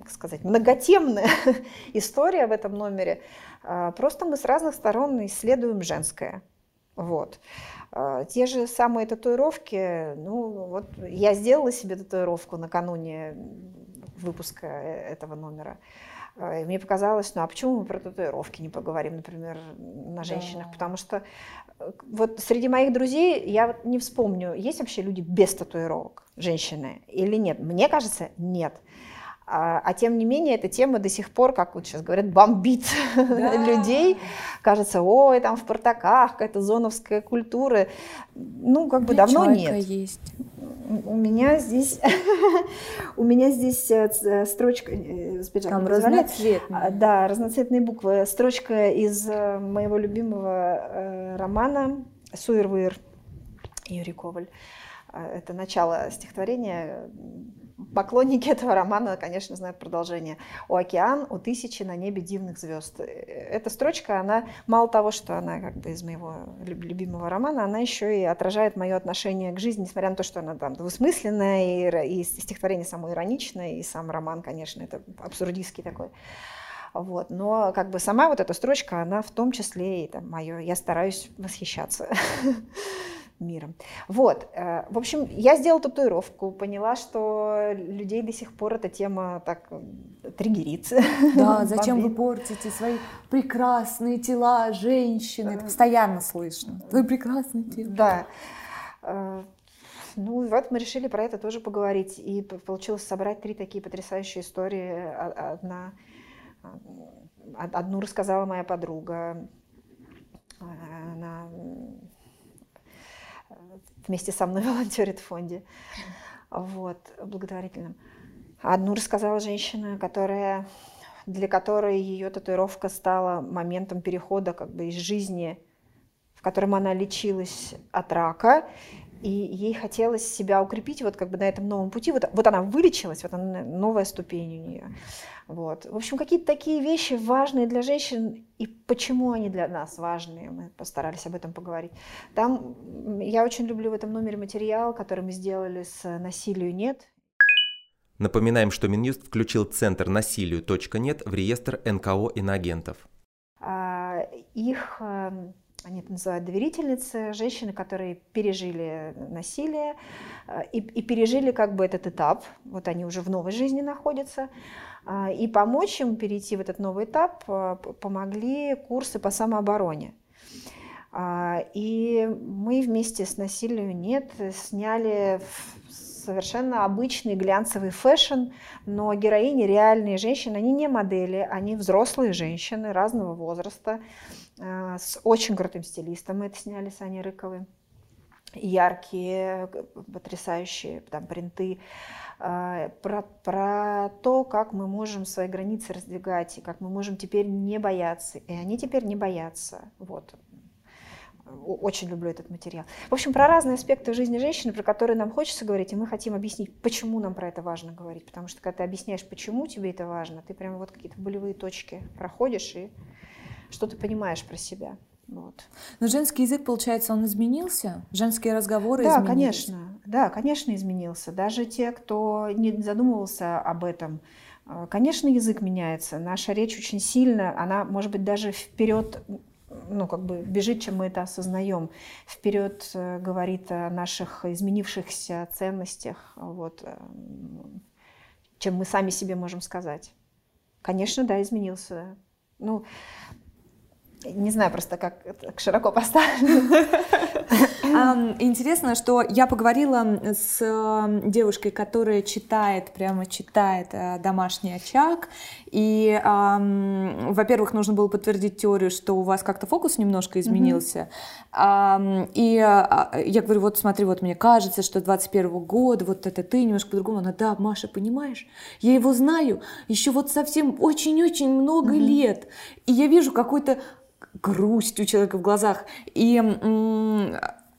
как сказать, многотемная история в этом номере. А, просто мы с разных сторон исследуем женское. Вот. А, те же самые татуировки, ну вот я сделала себе татуировку накануне выпуска э, этого номера. А, и мне показалось, ну а почему мы про татуировки не поговорим, например, на женщинах? Да. Потому что э, вот среди моих друзей я вот не вспомню, есть вообще люди без татуировок, женщины, или нет? Мне кажется, нет. А, а тем не менее, эта тема до сих пор, как вот сейчас говорят, бомбит да. людей. Кажется, ой, там в Спартаках какая-то зоновская культура. Ну, как бы давно нет. есть. У меня здесь, у меня здесь э, э, строчка, э, там разноцветные. А, да, разноцветные буквы. Строчка из моего любимого романа «Суирвыр» Юрий Коваль. Это начало стихотворения Поклонники этого романа, конечно, знают продолжение. «У океан, у тысячи на небе дивных звезд». Эта строчка, она мало того, что она как бы из моего любимого романа, она еще и отражает мое отношение к жизни, несмотря на то, что она там двусмысленная, и, и стихотворение само ироничное, и сам роман, конечно, это абсурдистский такой. Вот. Но как бы сама вот эта строчка, она в том числе и там, мое, я стараюсь восхищаться. миром. Вот, э, в общем, я сделала татуировку, поняла, что людей до сих пор эта тема так триггерит. Да, зачем вы портите свои прекрасные тела женщины? Это постоянно слышно. Твои прекрасные тела. Да. Э, ну, вот мы решили про это тоже поговорить. И получилось собрать три такие потрясающие истории. Одна, одну рассказала моя подруга. Э, она вместе со мной волонтерит в фонде, вот, благотворительном. Одну рассказала женщина, которая, для которой ее татуировка стала моментом перехода как бы из жизни, в котором она лечилась от рака, и ей хотелось себя укрепить вот как бы на этом новом пути. Вот, вот она вылечилась, вот она новая ступень у нее. Вот. В общем, какие-то такие вещи важные для женщин, и почему они для нас важные, мы постарались об этом поговорить. Там я очень люблю в этом номере материал, который мы сделали с «Насилию нет». Напоминаем, что Минюст включил центр насилию.нет в реестр НКО иноагентов. А, их эм, они это называют доверительницы, женщины, которые пережили насилие э, и, и пережили как бы этот этап, вот они уже в новой жизни находятся, а, и помочь им перейти в этот новый этап э, помогли курсы по самообороне. И мы вместе с «Насилию нет» сняли совершенно обычный глянцевый fashion, но героини реальные женщины, они не модели, они взрослые женщины разного возраста, с очень крутым стилистом. Мы это сняли с Аней Рыковой. Яркие, потрясающие там принты. А, про, про то, как мы можем свои границы раздвигать, и как мы можем теперь не бояться. И они теперь не боятся. Вот. Очень люблю этот материал. В общем, про разные аспекты жизни женщины, про которые нам хочется говорить, и мы хотим объяснить, почему нам про это важно говорить. Потому что когда ты объясняешь, почему тебе это важно, ты прямо вот какие-то болевые точки проходишь и что ты понимаешь про себя. Вот. Но женский язык, получается, он изменился? Женские разговоры да, изменились? конечно. Да, конечно, изменился. Даже те, кто не задумывался об этом, э, конечно, язык меняется. Наша речь очень сильно, она, может быть, даже вперед ну, как бы бежит, чем мы это осознаем. Вперед э, говорит о наших изменившихся ценностях, вот, э, чем мы сами себе можем сказать. Конечно, да, изменился. Ну, Не знаю просто, как это широко поставлено. Интересно, что я поговорила с девушкой, которая читает, прямо читает э, «Домашний очаг», и, во-первых, нужно было подтвердить теорию, что у вас как-то фокус немножко изменился. И а, я говорю, вот смотри, вот мне кажется, что 21 года, вот это ты немножко по-другому. Она, да, Маша, понимаешь, я его знаю еще вот совсем очень-очень много лет. И я вижу какой-то грусть у человека в глазах. И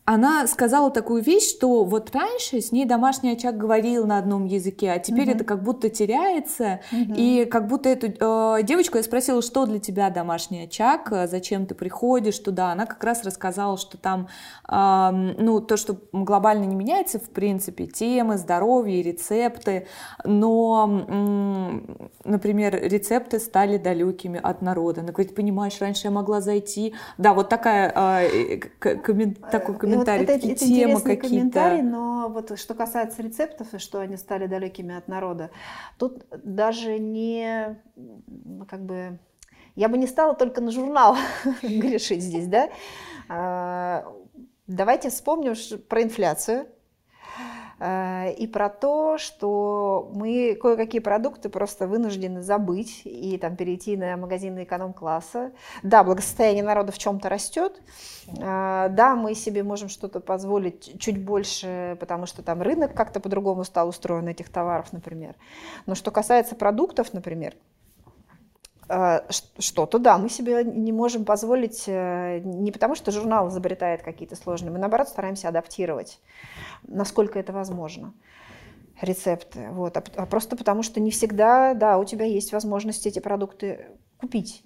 она сказала такую вещь, что вот раньше с ней домашний очаг говорил на одном языке, а теперь угу. это как будто теряется, угу. и как будто эту э, девочку я спросила, что для тебя домашний очаг, зачем ты приходишь туда, она как раз рассказала, что там, э, ну, то, что глобально не меняется, в принципе, темы, здоровье, рецепты, но, э, например, рецепты стали далекими от народа. Она говорит, понимаешь, раньше я могла зайти, да, вот такая, э, коммен... такой комментарий комментарии, вот это, это темы какие-то. комментарий, но вот что касается рецептов и что они стали далекими от народа, тут даже не как бы я бы не стала только на журнал грешить здесь, да. А, давайте вспомним про инфляцию. Э, и про то, что мы кое-какие продукты просто вынуждены забыть и там перейти на магазины эконом-класса. Да, благосостояние народа в чем-то растет, э, да, мы себе можем что-то позволить чуть больше, потому что там рынок как-то по-другому стал устроен этих товаров, например. Но что касается продуктов, например, что-то, да, мы себе не можем позволить не потому, что журнал изобретает какие-то сложные, мы наоборот стараемся адаптировать насколько это возможно рецепты, вот, а, а просто потому что не всегда, да, у тебя есть возможность эти продукты купить,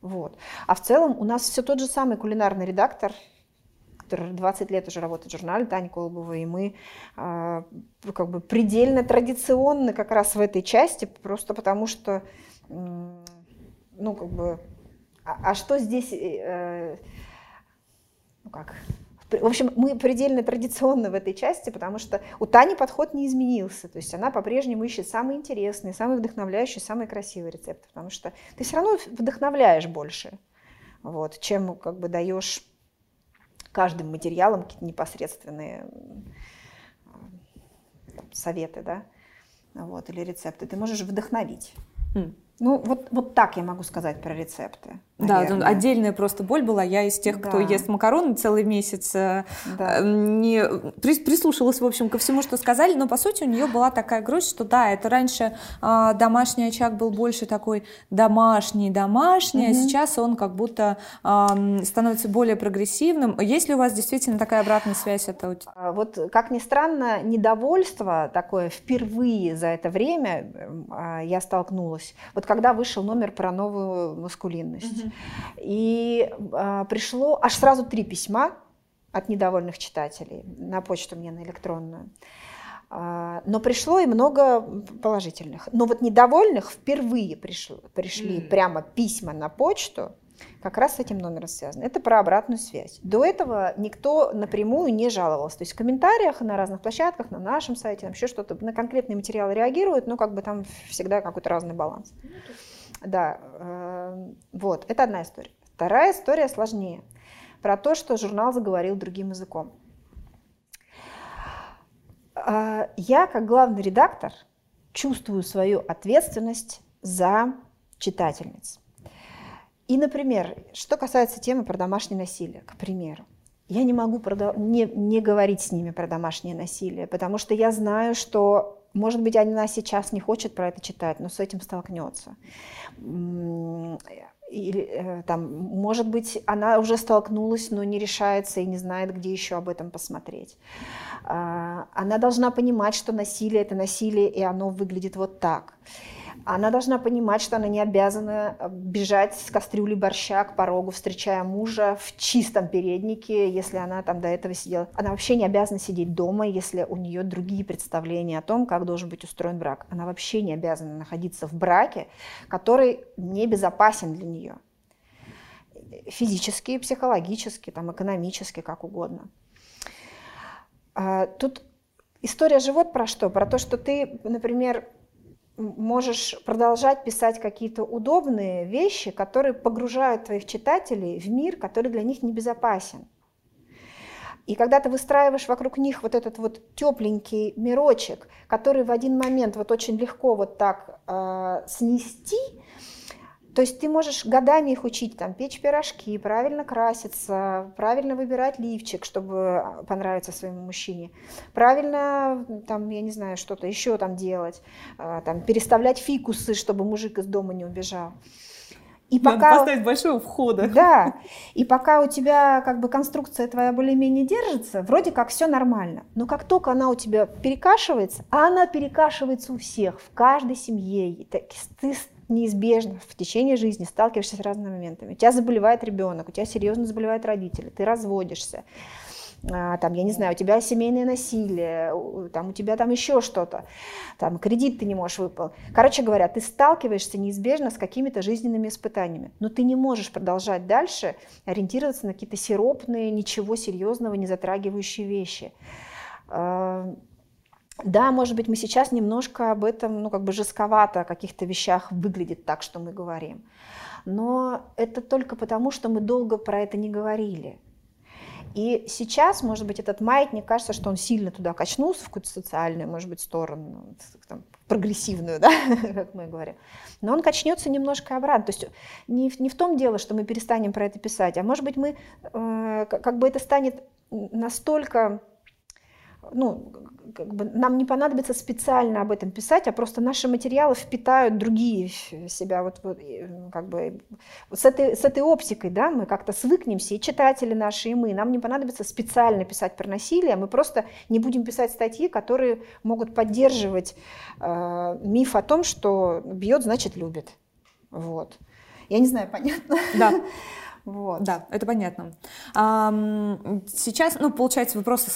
вот. А в целом у нас все тот же самый кулинарный редактор, который 20 лет уже работает в журнале Таня Колобова, и мы э, как бы предельно традиционны как раз в этой части, просто потому что, э, ну, как бы, а, а что здесь, э, ну как, в общем, мы предельно традиционны в этой части, потому что у Тани подход не изменился. То есть она по-прежнему ищет самые интересные, самые вдохновляющие, самые красивые рецепты, потому что ты все равно вдохновляешь больше, вот, чем как бы даешь каждым материалом какие-то непосредственные советы, да, вот, или рецепты. Ты можешь вдохновить. Mm. Ну, вот, вот так я могу сказать про рецепты. Наверное. Да, отдельная просто боль была. Я из тех, да. кто ест макароны целый месяц, э, да. не прислушалась, в общем, ко всему, что сказали, но по сути у нее была такая грусть, что да, это раньше э, домашний очаг был больше такой домашний, домашний, угу. а сейчас он как будто э, становится более прогрессивным. Есть ли у вас действительно такая обратная связь? Это... А вот, как ни странно, недовольство такое впервые за это время я столкнулась. Вот когда вышел номер про новую маскулинность. Угу. И а, пришло аж сразу три письма от недовольных читателей на почту мне, на электронную. А, но пришло и много положительных. Но вот недовольных впервые пришло, пришли mm. прямо письма на почту, как раз с этим номером связано. Это про обратную связь. До этого никто напрямую не жаловался. То есть в комментариях на разных площадках, на нашем сайте, там еще что-то, на конкретные материалы реагируют, но как бы там всегда какой-то разный баланс. Mm. Да, э, вот, это одна история. Вторая история сложнее. Про то, что журнал заговорил другим языком. Э, я, как главный редактор, чувствую свою ответственность за читательниц. И, например, что касается темы про домашнее насилие, к примеру, я не могу не, не говорить с ними про домашнее насилие, потому что я знаю, что может быть, она сейчас не хочет про это читать, но с этим столкнется. Или, э, там, может быть, она уже столкнулась, но не решается и не знает, где еще об этом посмотреть. А, она должна понимать, что насилие – это насилие, и оно выглядит вот так она должна понимать, что она не обязана э, бежать с кастрюли борща к порогу, встречая мужа в чистом переднике, если она там до этого сидела. Она вообще не обязана сидеть дома, если у нее другие представления о том, как должен быть устроен брак. Она вообще не обязана находиться в браке, который небезопасен для нее. Физически, психологически, там, экономически, как угодно. А, тут история живот про что? Про то, что ты, например, можешь продолжать писать какие-то удобные вещи, которые погружают твоих читателей в мир, который для них небезопасен. И когда ты выстраиваешь вокруг них вот этот вот тепленький мирочек, который в один момент вот очень легко вот так э, снести, то есть ты можешь годами их учить, там, печь пирожки, правильно краситься, правильно выбирать лифчик, чтобы понравиться своему мужчине, правильно, там, я не знаю, что-то еще там делать, а, там, переставлять фикусы, чтобы мужик из дома не убежал. И Надо пока... поставить большого входа. Да, и пока у тебя как бы конструкция твоя более-менее держится, вроде как все нормально. Но как только она у тебя перекашивается, а она перекашивается у всех, в каждой семье, ты неизбежно в течение жизни сталкиваешься с разными моментами. У тебя заболевает ребенок, у тебя серьезно заболевают родители, ты разводишься, а, там, я не знаю, у тебя семейное насилие, там, у тебя там еще что-то, там, кредит ты не можешь выполнить. Короче говоря, ты сталкиваешься неизбежно с какими-то жизненными испытаниями, но ты не можешь продолжать дальше ориентироваться на какие-то сиропные, ничего серьезного не затрагивающие вещи. Да, может быть, мы сейчас немножко об этом, ну, как бы жестковато о каких-то вещах выглядит так, что мы говорим. Но это только потому, что мы долго про это не говорили. И сейчас, может быть, этот маятник, кажется, что он сильно туда качнулся, в какую-то социальную, может быть, сторону, там, прогрессивную, да, как мы говорим. Но он качнется немножко обратно. То есть не, не в том дело, что мы перестанем про это писать, а может быть, мы, э, как бы это станет настолько ну, как бы нам не понадобится специально об этом писать, а просто наши материалы впитают другие себя вот, вот как бы с этой, с этой оптикой, да, мы как-то свыкнемся, и читатели наши, и мы, нам не понадобится специально писать про насилие, мы просто не будем писать статьи, которые могут поддерживать э, миф о том, что бьет, значит любит, вот. Я не знаю, понятно? Да. Вот. Да, это понятно. Сейчас, ну, получается, вы просто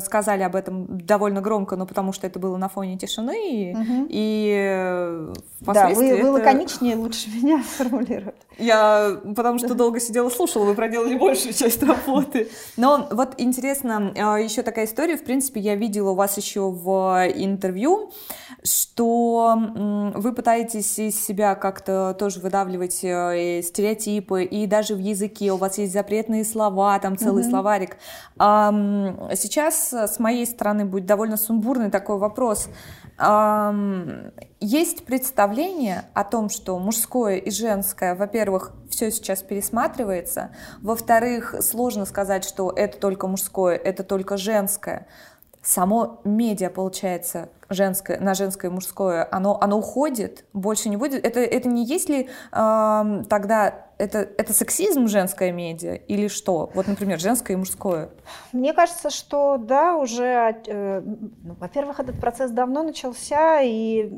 сказали об этом довольно громко, но потому что это было на фоне тишины, угу. и впоследствии Да, вы, вы лаконичнее лучше меня формулируете. Я, потому что долго сидела, слушала, вы проделали большую часть работы. Но вот интересно, а, еще такая история, в принципе, я видела у вас еще в интервью, что вы пытаетесь из себя как-то тоже выдавливать э, стереотипы, и даже в языке у вас есть запретные слова, там целый mm-hmm. словарик. Сейчас с моей стороны будет довольно сумбурный такой вопрос. Есть представление о том, что мужское и женское, во-первых, все сейчас пересматривается, во-вторых, сложно сказать, что это только мужское, это только женское. Само медиа, получается, женское, на женское и мужское, оно, оно уходит, больше не будет. Это, это не есть ли э, тогда, это, это сексизм женское медиа или что? Вот, например, женское и мужское. Мне кажется, что да, уже, э, ну, во-первых, этот процесс давно начался, и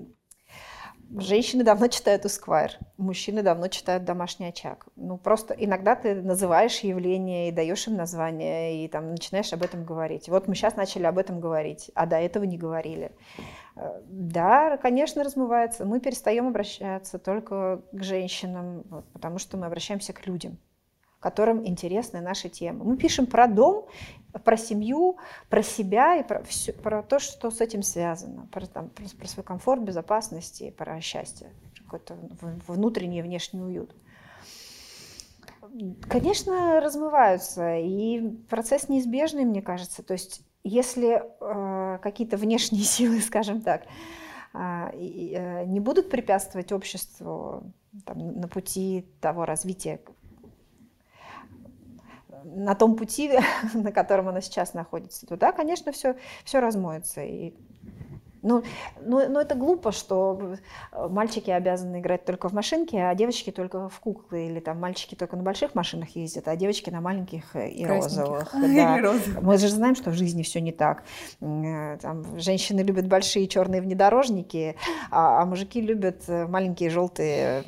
Женщины давно читают Esquire, мужчины давно читают «Домашний очаг». Ну, просто иногда ты называешь явление и даешь им название, и там начинаешь об этом говорить. Вот мы сейчас начали об этом говорить, а до этого не говорили. Э, да, конечно, размывается. Мы перестаем обращаться только к женщинам, вот, потому что мы обращаемся к людям которым интересны наши темы. Мы пишем про дом, про семью, про себя и про, все, про то, что с этим связано, про, там, про, про свой комфорт, безопасность и про счастье, какой-то внутренний и внешний уют. Конечно, размываются, и процесс неизбежный, мне кажется. То есть, если э, какие-то внешние силы, скажем так, э, э, не будут препятствовать обществу там, на пути того развития, на том пути, на котором она сейчас находится, то да, конечно, все, все размоется. И, ну, ну, ну, это глупо, что мальчики обязаны играть только в машинки, а девочки только в куклы. Или там мальчики только на больших машинах ездят, а девочки на маленьких и розовых. Да. Мы же знаем, что в жизни все не так. Э, там, женщины любят большие черные внедорожники, а, а мужики любят маленькие желтые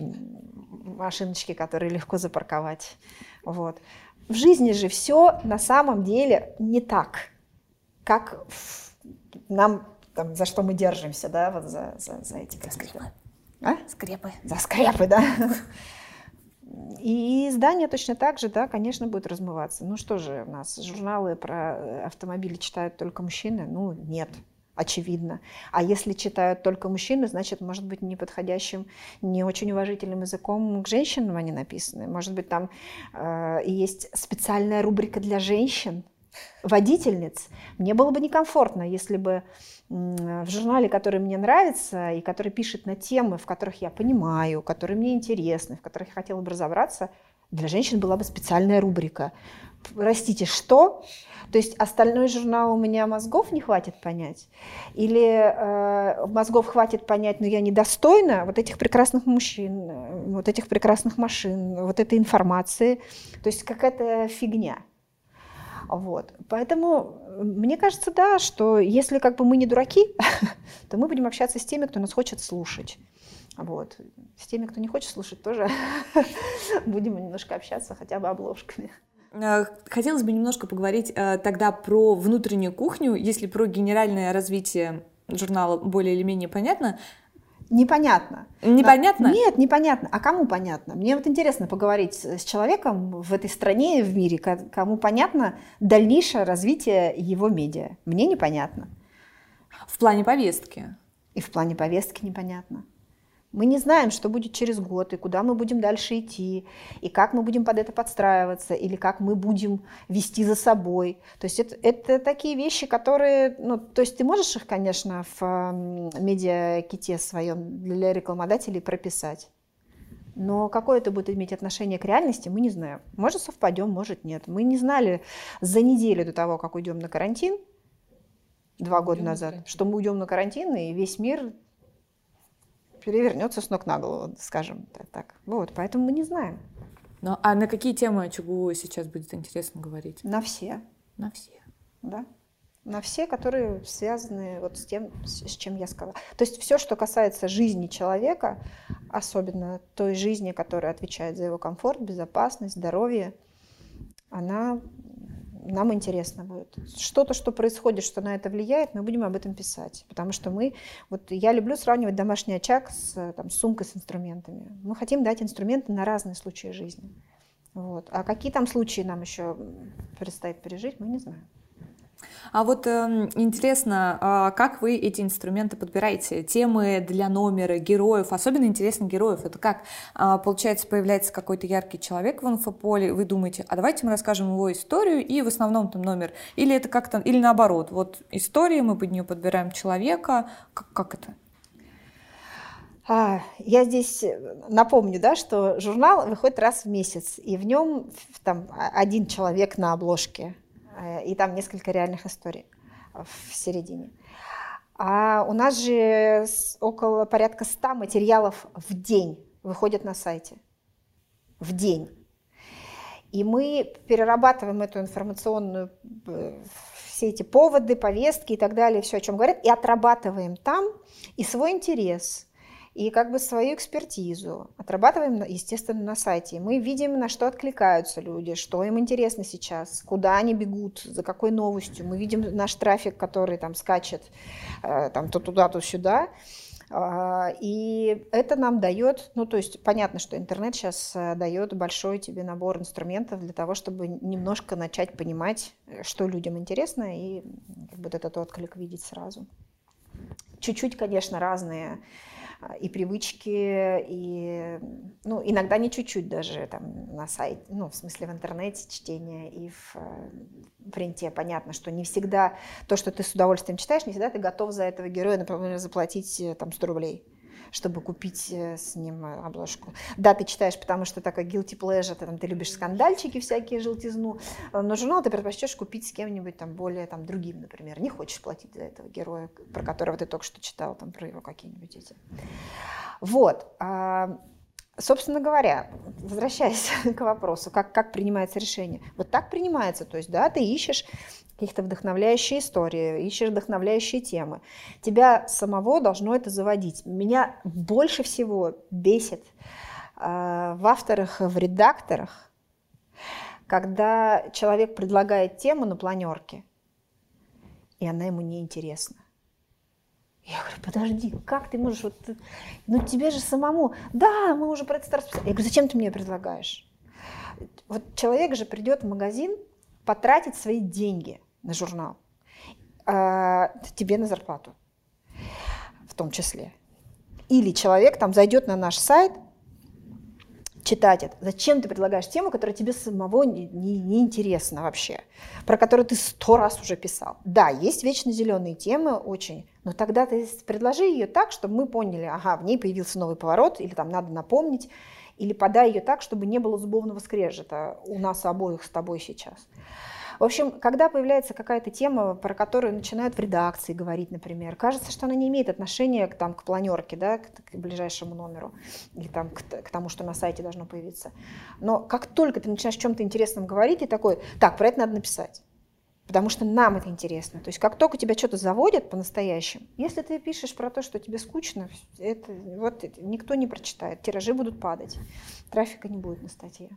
машиночки, которые легко запарковать. Вот. В жизни же все на самом деле не так, как нам, там, за что мы держимся, да, вот за, за, за эти... За скрепы. А? Скрепы. За скрепы, да. И издание точно так же, да, конечно, будет размываться. Ну что же у нас, журналы про автомобили читают только мужчины? Ну, нет. Очевидно. А если читают только мужчины, значит, может быть, неподходящим, не очень уважительным языком к женщинам они написаны. Может быть, там э, есть специальная рубрика для женщин, водительниц. Мне было бы некомфортно, если бы в журнале, который мне нравится и который пишет на темы, в которых я понимаю, которые мне интересны, в которых я хотела бы разобраться, для женщин была бы специальная рубрика. Простите, что? То есть остальной журнал у меня мозгов не хватит понять? Или э, мозгов хватит понять, но я недостойна вот этих прекрасных мужчин, вот этих прекрасных машин, вот этой информации? То есть какая-то фигня. Вот. Поэтому мне кажется, да, что если как бы мы не дураки, то мы будем общаться с теми, кто нас хочет слушать. Вот. С теми, кто не хочет слушать, тоже будем немножко общаться хотя бы обложками. Э, хотелось бы немножко поговорить э, тогда про внутреннюю кухню. Если про генеральное развитие журнала более или менее понятно, Непонятно. Непонятно? Нет, непонятно. А кому понятно? Мне вот интересно поговорить с человеком в этой стране, в мире, кому понятно дальнейшее развитие его медиа. Мне непонятно. В плане повестки? И в плане повестки непонятно. Мы не знаем, что будет через год, и куда мы будем дальше идти, и как мы будем под это подстраиваться, или как мы будем вести за собой. То есть это, это такие вещи, которые, ну, то есть ты можешь их, конечно, в медиаките своем для рекламодателей прописать. Но какое это будет иметь отношение к реальности, мы не знаем. Может, совпадем, может, нет. Мы не знали за неделю до того, как уйдем на карантин, два года назад, что мы уйдем на карантин, и весь мир перевернется с ног на голову, скажем так. Вот, поэтому мы не знаем. Ну, а на какие темы ЧГУ сейчас будет интересно говорить? На все. На все. Да. На все, которые связаны вот с тем, с чем я сказала. То есть все, что касается жизни человека, особенно той жизни, которая отвечает за его комфорт, безопасность, здоровье, она нам интересно будет. Что-то, что происходит, что на это влияет, мы будем об этом писать. Потому что мы, вот я люблю сравнивать домашний очаг с там, сумкой с инструментами. Мы хотим дать инструменты на разные случаи жизни. Вот. А какие там случаи нам еще предстоит пережить, мы не знаем. А вот э, интересно, э, как вы эти инструменты подбираете? Темы для номера, героев, особенно интересно героев. Это как, э, получается, появляется какой-то яркий человек в инфополе, вы думаете, а давайте мы расскажем его историю и в основном там номер. Или это как-то, или наоборот, вот история, мы под нее подбираем человека. Как, как это? А, я здесь напомню, да, что журнал выходит раз в месяц, и в нем там один человек на обложке Э, и там несколько реальных историй в середине. А у нас же около порядка 100 материалов в день выходят на сайте. В день. И мы перерабатываем эту информационную, э, все эти поводы, повестки и так далее, все, о чем говорят, и отрабатываем там и свой интерес – и как бы свою экспертизу отрабатываем, естественно, на сайте. Мы видим, на что откликаются люди, что им интересно сейчас, куда они бегут, за какой новостью. Мы видим наш трафик, который там скачет э, там, то туда, то сюда. А, и это нам дает, ну то есть понятно, что интернет сейчас э, дает большой тебе набор инструментов для того, чтобы немножко начать понимать, что людям интересно, и как бы этот отклик видеть сразу. Чуть-чуть, конечно, разные и привычки, и ну, иногда не чуть-чуть даже там на сайте, ну, в смысле в интернете чтение и в э, принте. Понятно, что не всегда то, что ты с удовольствием читаешь, не всегда ты готов за этого героя, например, заплатить э, там 100 рублей чтобы купить э, с ним э, обложку. Да, ты читаешь, потому что такой guilty pleasure, ты, там, ты любишь скандальчики всякие, желтизну, э, но журнал ты предпочтешь купить с кем-нибудь там более там, другим, например. Не хочешь платить за этого героя, про которого ты только что читал, там, про его какие-нибудь эти. Вот. А, собственно говоря, возвращаясь к вопросу, как, как принимается решение. Вот так принимается, то есть, да, ты ищешь каких-то вдохновляющие истории, ищешь вдохновляющие темы. Тебя самого должно это заводить. Меня больше всего бесит э, в авторах, в редакторах, когда человек предлагает тему на планерке, и она ему не интересна. Я говорю, подожди, как ты можешь, вот, ну тебе же самому, да, мы уже про это Я говорю, зачем ты мне предлагаешь? Вот человек же придет в магазин потратить свои деньги – на журнал. а, тебе на зарплату в том числе. Или человек там зайдет на наш сайт, читать это. Зачем ты предлагаешь тему, которая тебе самого не, не, не интересна вообще, про которую ты сто раз уже писал? Да, есть вечно зеленые темы очень, но тогда ты предложи ее так, чтобы мы поняли, ага, в ней появился новый поворот, или там надо напомнить, или подай ее так, чтобы не было зубовного скрежета у нас обоих с тобой сейчас. В общем, когда появляется какая-то тема, про которую начинают в редакции говорить, например, кажется, что она не имеет отношения к, там, к планерке, да, к, к ближайшему номеру или там, к, к тому, что на сайте должно появиться. Но как только ты начинаешь о чем-то интересном говорить, и такой, так, про это надо написать. Потому что нам это интересно. То есть как только тебя что-то заводят по-настоящему, если ты пишешь про то, что тебе скучно, это, вот это, никто не прочитает, тиражи будут падать, трафика не будет на статье.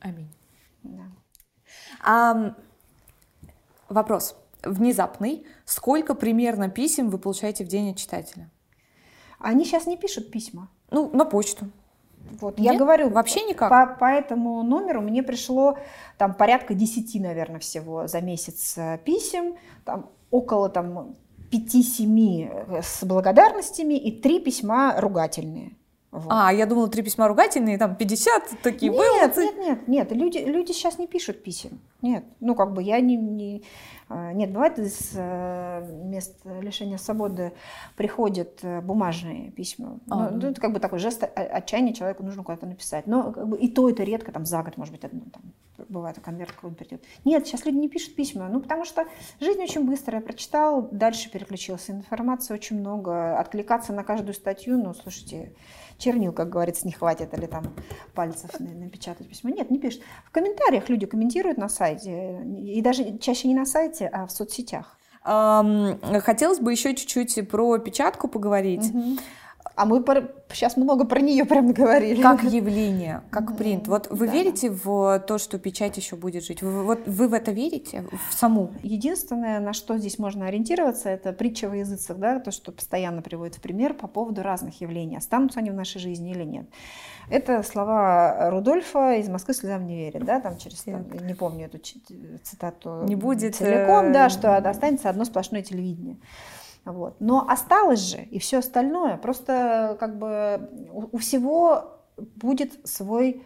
Аминь. Да. А, вопрос внезапный. Сколько примерно писем вы получаете в день от читателя? Они сейчас не пишут письма. Ну, на почту. Вот, Нет? я говорю, Вообще никак? По, по этому номеру мне пришло там порядка 10, наверное, всего за месяц э, писем, там около там 5-7 с благодарностями и 3 письма ругательные. Вот. А, я думала, три письма ругательные, там 50 такие нет, вылазы. Нет, нет, нет, люди, люди сейчас не пишут писем. Нет, ну как бы я не... не а, нет, бывает из э, мест лишения свободы приходят э, бумажные письма. А, ну, ну, это как бы такой жест отчаяния человеку нужно куда-то написать. Но как бы, и то это редко, там за год, может быть, одно, там, бывает конверт какой-нибудь придет. Нет, сейчас люди не пишут письма, ну потому что жизнь очень быстрая. Прочитал, дальше переключился. Информации очень много. Откликаться на каждую статью, ну, слушайте, чернил, как говорится, не хватит, или там пальцев напечатать письмо. Нет, не пишут. В комментариях люди комментируют на сайте, и даже чаще не на сайте, а в соцсетях. Хотелось бы еще чуть-чуть про печатку поговорить. Угу. А мы про, сейчас много про нее прям говорили. Как явление, как принт. Вот вы да. верите в то, что печать еще будет жить? Вы, вот вы в это верите, в саму? Единственное, на что здесь можно ориентироваться, это притча во языцах, да, то, что постоянно приводит в пример по поводу разных явлений. Останутся они в нашей жизни или нет. Это слова Рудольфа из Москвы слезам не верит, да, там через, там, не помню эту цитату не будет целиком, да, э, что останется одно сплошное телевидение. Вот. Но осталось же и все остальное. Просто как бы у, у всего будет свой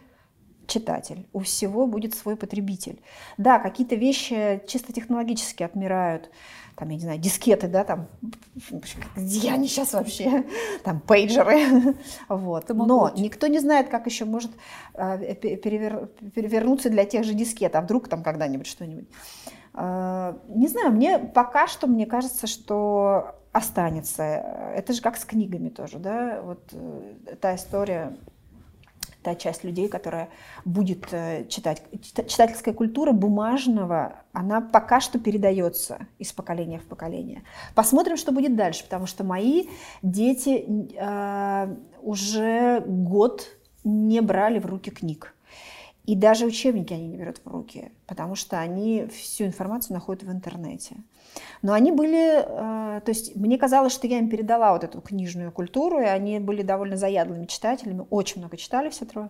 читатель, у всего будет свой потребитель. Да, какие-то вещи чисто технологически отмирают, там, я не знаю, дискеты, да, там, где они сейчас вообще, там, пейджеры, вот. Но никто не знает, как еще может э, перевер... перевернуться для тех же дискет, а вдруг там когда-нибудь что-нибудь. А, не знаю, мне пока что, мне кажется, что останется. Это же как с книгами тоже, да, вот э, та история, та часть людей, которая будет э, читать. Читательская культура бумажного, она пока что передается из поколения в поколение. Посмотрим, что будет дальше, потому что мои дети э, уже год не брали в руки книг. И даже учебники они не берут в руки, потому что они всю информацию находят в интернете. Но они были, э, то есть мне казалось, что я им передала вот эту книжную культуру, и они были довольно заядлыми читателями, очень много читали все трое.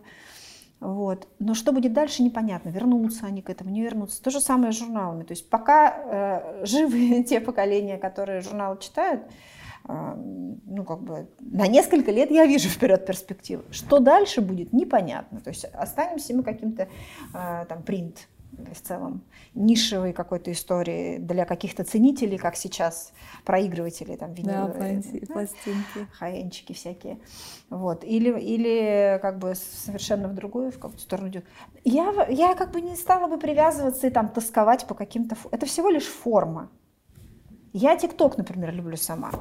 Вот. Но что будет дальше, непонятно. Вернутся они к этому, не вернутся. То же самое с журналами. То есть пока э, живы те поколения, которые журналы читают, ну, как бы на несколько лет я вижу вперед перспективы. Что дальше будет, непонятно. То есть останемся мы каким-то а, там принт в целом нишевой какой-то истории для каких-то ценителей, как сейчас проигрыватели, там, виниловые, да, пластинки, хаенчики всякие. Вот. Или, или как бы совершенно в другую, в какую-то сторону идет. Я, я как бы не стала бы привязываться и там тосковать по каким-то... Это всего лишь форма. Я ТикТок, например, люблю сама,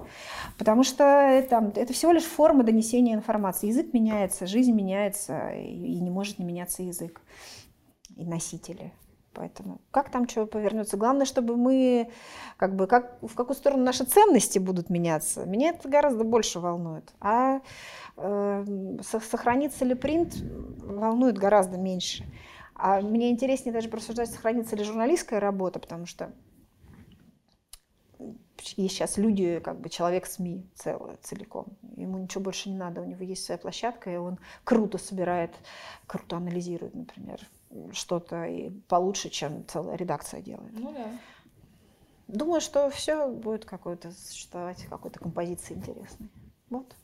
потому что это, это всего лишь форма донесения информации. Язык меняется, жизнь меняется, и не может не меняться язык и носители. Поэтому как там что повернется? Главное, чтобы мы, как бы, как, в какую сторону наши ценности будут меняться. Меня это гораздо больше волнует. А э, сохранится ли принт, волнует гораздо меньше. А мне интереснее даже просуждать, сохранится ли журналистская работа, потому что есть сейчас люди, как бы человек СМИ целый, целиком. Ему ничего больше не надо, у него есть своя площадка, и он круто собирает, круто анализирует, например, что-то и получше, чем целая редакция делает. Ну да. Думаю, что все будет какое-то существовать, какой-то композиции интересной. Вот.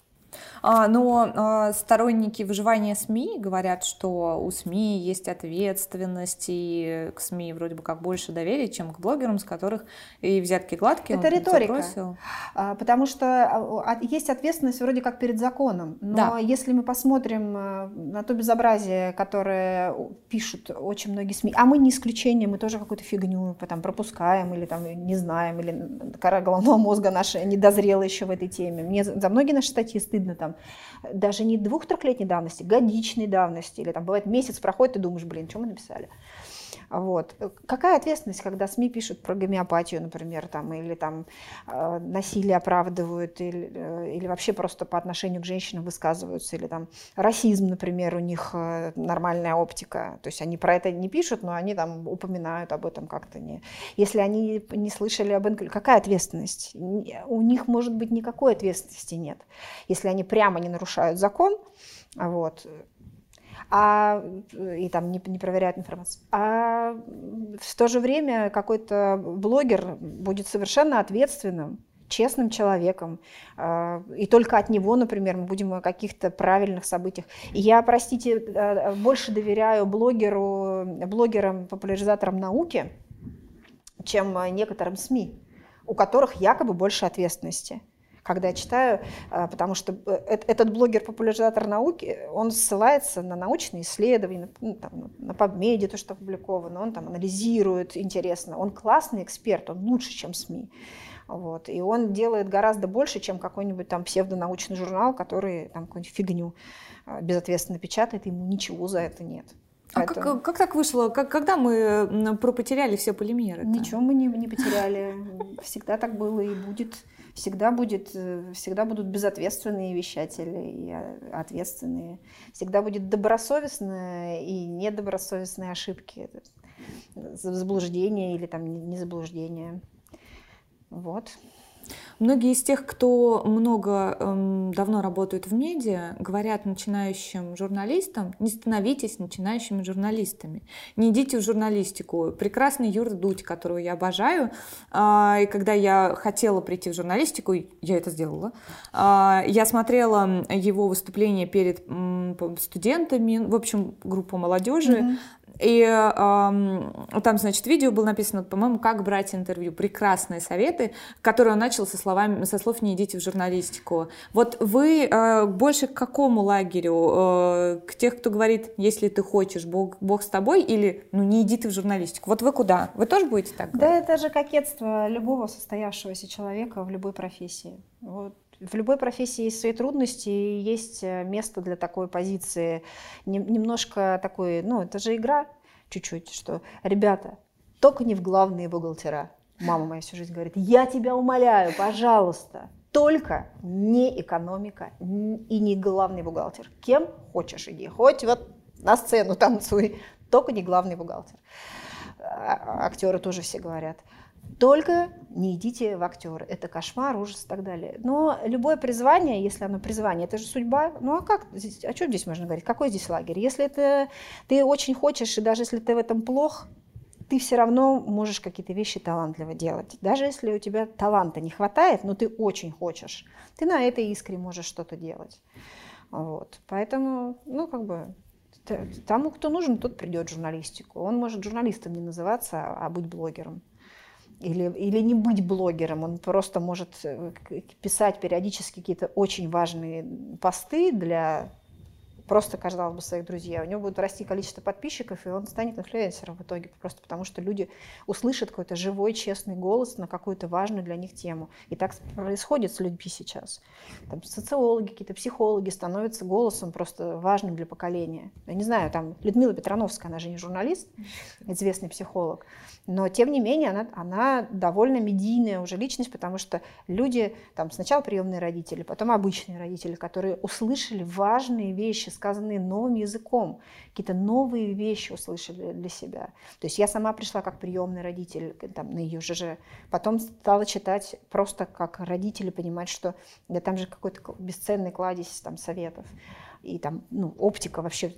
А, но а, сторонники выживания СМИ говорят, что у СМИ есть ответственность, и к СМИ вроде бы как больше доверия, чем к блогерам, с которых и взятки гладкие. Это риторика. А, потому что есть ответственность вроде как перед законом. Но да. если мы посмотрим на то безобразие, которое пишут очень многие СМИ, а мы не исключение, мы тоже какую-то фигню там, пропускаем или там не знаем, или кора головного мозга наша не дозрела еще в этой теме. Мне за многие наши статьи стыдно там даже не двух-трехлетней давности, годичной давности, или там бывает месяц проходит, и думаешь, блин, что мы написали. Вот. Какая ответственность, когда СМИ пишут про гомеопатию, например, там, или там э, насилие оправдывают, или, э, или вообще просто по отношению к женщинам высказываются, или там расизм, например, у них э, нормальная оптика. То есть они про это не пишут, но они там упоминают об этом как-то. Не... Если они не слышали об инклюзии, какая ответственность? У них, может быть, никакой ответственности нет. Если они прямо не нарушают закон, вот, а, и там не, не проверяют информацию. А в то же время какой-то блогер будет совершенно ответственным, честным человеком, а, и только от него, например, мы будем о каких-то правильных событиях. И я, простите, э, больше доверяю блогеру, блогерам, популяризаторам науки, чем некоторым СМИ, у которых якобы больше ответственности когда читаю, а, потому что э, этот блогер-популяризатор науки, он ссылается на научные исследования, ну, там, на PubMed, то, что опубликовано, он там анализирует интересно, он классный эксперт, он лучше, чем СМИ. Вот. И он делает гораздо больше, чем какой-нибудь там псевдонаучный журнал, который там какую-нибудь фигню а, безответственно печатает, ему ничего за это нет. А как, как так вышло? Как, когда мы пропотеряли все полимеры? -то? Ничего мы не, не потеряли. Всегда так было и будет всегда, будет, э, всегда будут безответственные вещатели и а, ответственные. Всегда будет добросовестные и недобросовестные ошибки, заблуждения или там не заблуждения. Вот. Многие из тех, кто много эм, давно работают в медиа, говорят начинающим журналистам, не становитесь начинающими журналистами, не идите в журналистику. Прекрасный Юр Дудь, которого я обожаю, э, и когда я хотела прийти в журналистику, я это сделала, э, я смотрела его выступление перед э, студентами, в общем, группу молодежи. И э, там, значит, видео было написано, по-моему, как брать интервью. Прекрасные советы, которые он начал со словами, со слов «не идите в журналистику». Вот вы э, больше к какому лагерю? Э, к тех, кто говорит, если ты хочешь, Бог, Бог с тобой, или ну не иди ты в журналистику? Вот вы куда? Вы тоже будете так говорить? Да, это же кокетство любого состоявшегося человека в любой профессии. Вот в любой профессии есть свои трудности, и есть э, место для такой позиции. Немножко такой, ну, это же игра чуть-чуть, что, ребята, только не в главные бухгалтера. Мама моя всю жизнь говорит, я тебя умоляю, пожалуйста, только не экономика и не главный бухгалтер. Кем хочешь иди, хоть вот на сцену танцуй, только не главный бухгалтер. А, актеры тоже все говорят. Только не идите в актеры. Это кошмар, ужас и так далее. Но любое призвание, если оно призвание, это же судьба. Ну а как здесь, о чем здесь можно говорить? Какой здесь лагерь? Если это ты очень хочешь, и даже если ты в этом плох, ты все равно можешь какие-то вещи талантливо делать. Даже если у тебя таланта не хватает, но ты очень хочешь, ты на этой искре можешь что-то делать. Вот. Поэтому, ну, как бы, тому, кто нужен, тот придет в журналистику. Он может журналистом не называться, а быть блогером или, или не быть блогером, он просто может э, писать периодически какие-то очень важные посты для просто, казалось бы, своих друзей. У него будет расти количество подписчиков, и он станет инфлюенсером в итоге, просто потому что люди услышат какой-то живой, честный голос на какую-то важную для них тему. И так происходит с людьми сейчас. Там социологи, какие-то психологи становятся голосом просто важным для поколения. Я не знаю, там Людмила Петрановская, она же не журналист, известный психолог, но тем не менее она, она довольно медийная уже личность, потому что люди, там сначала приемные родители, потом обычные родители, которые услышали важные вещи, сказанные новым языком, какие-то новые вещи услышали для себя. То есть я сама пришла как приемный родитель там, на ее ЖЖ, потом стала читать просто как родители, понимать, что да, там же какой-то бесценный кладезь там, советов, и там ну, оптика вообще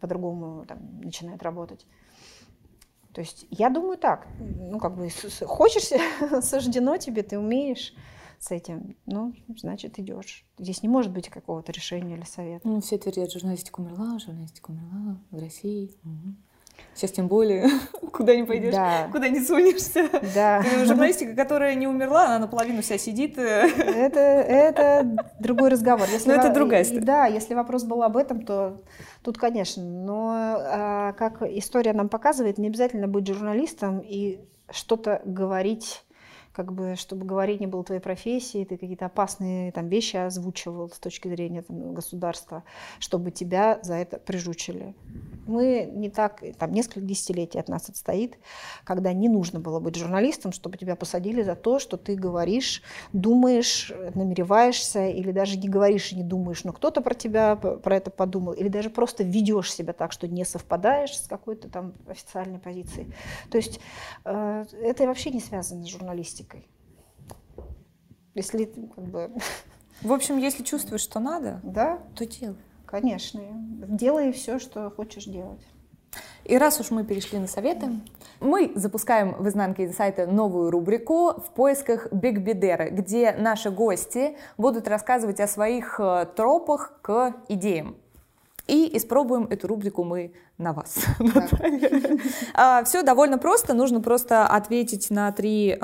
по-другому начинает работать. То есть я думаю так, ну как бы хочешь, суждено тебе, ты умеешь с этим, ну, значит, идешь. Здесь не может быть какого-то решения или совета. Ну, все твердят, журналистика умерла, журналистика умерла в России. Угу. Сейчас тем более, куда не пойдешь, да. куда не сунешься. Да. Журналистика, которая не умерла, она наполовину вся сидит. Это, это другой разговор. Если Но это другая история. Да, если вопрос был об этом, то тут, конечно. Но а, как история нам показывает, не обязательно быть журналистом и что-то говорить как бы, чтобы говорить не было твоей профессии, ты какие-то опасные там вещи озвучивал с точки зрения там, государства, чтобы тебя за это прижучили. Мы не так, там несколько десятилетий от нас отстоит, когда не нужно было быть журналистом, чтобы тебя посадили за то, что ты говоришь, думаешь, намереваешься, или даже не говоришь и не думаешь, но кто-то про тебя про это подумал, или даже просто ведешь себя так, что не совпадаешь с какой-то там официальной позицией. То есть э, это вообще не связано с журналистикой. Если как бы... В общем, если чувствуешь, что надо, да? то делай. Конечно. Делай все, что хочешь делать. И раз уж мы перешли на советы, мы запускаем в изнанке инсайта новую рубрику в поисках Биг Бедеры, где наши гости будут рассказывать о своих э, тропах к идеям. И испробуем эту рубрику мы на вас. а, все довольно просто. Нужно просто ответить на три,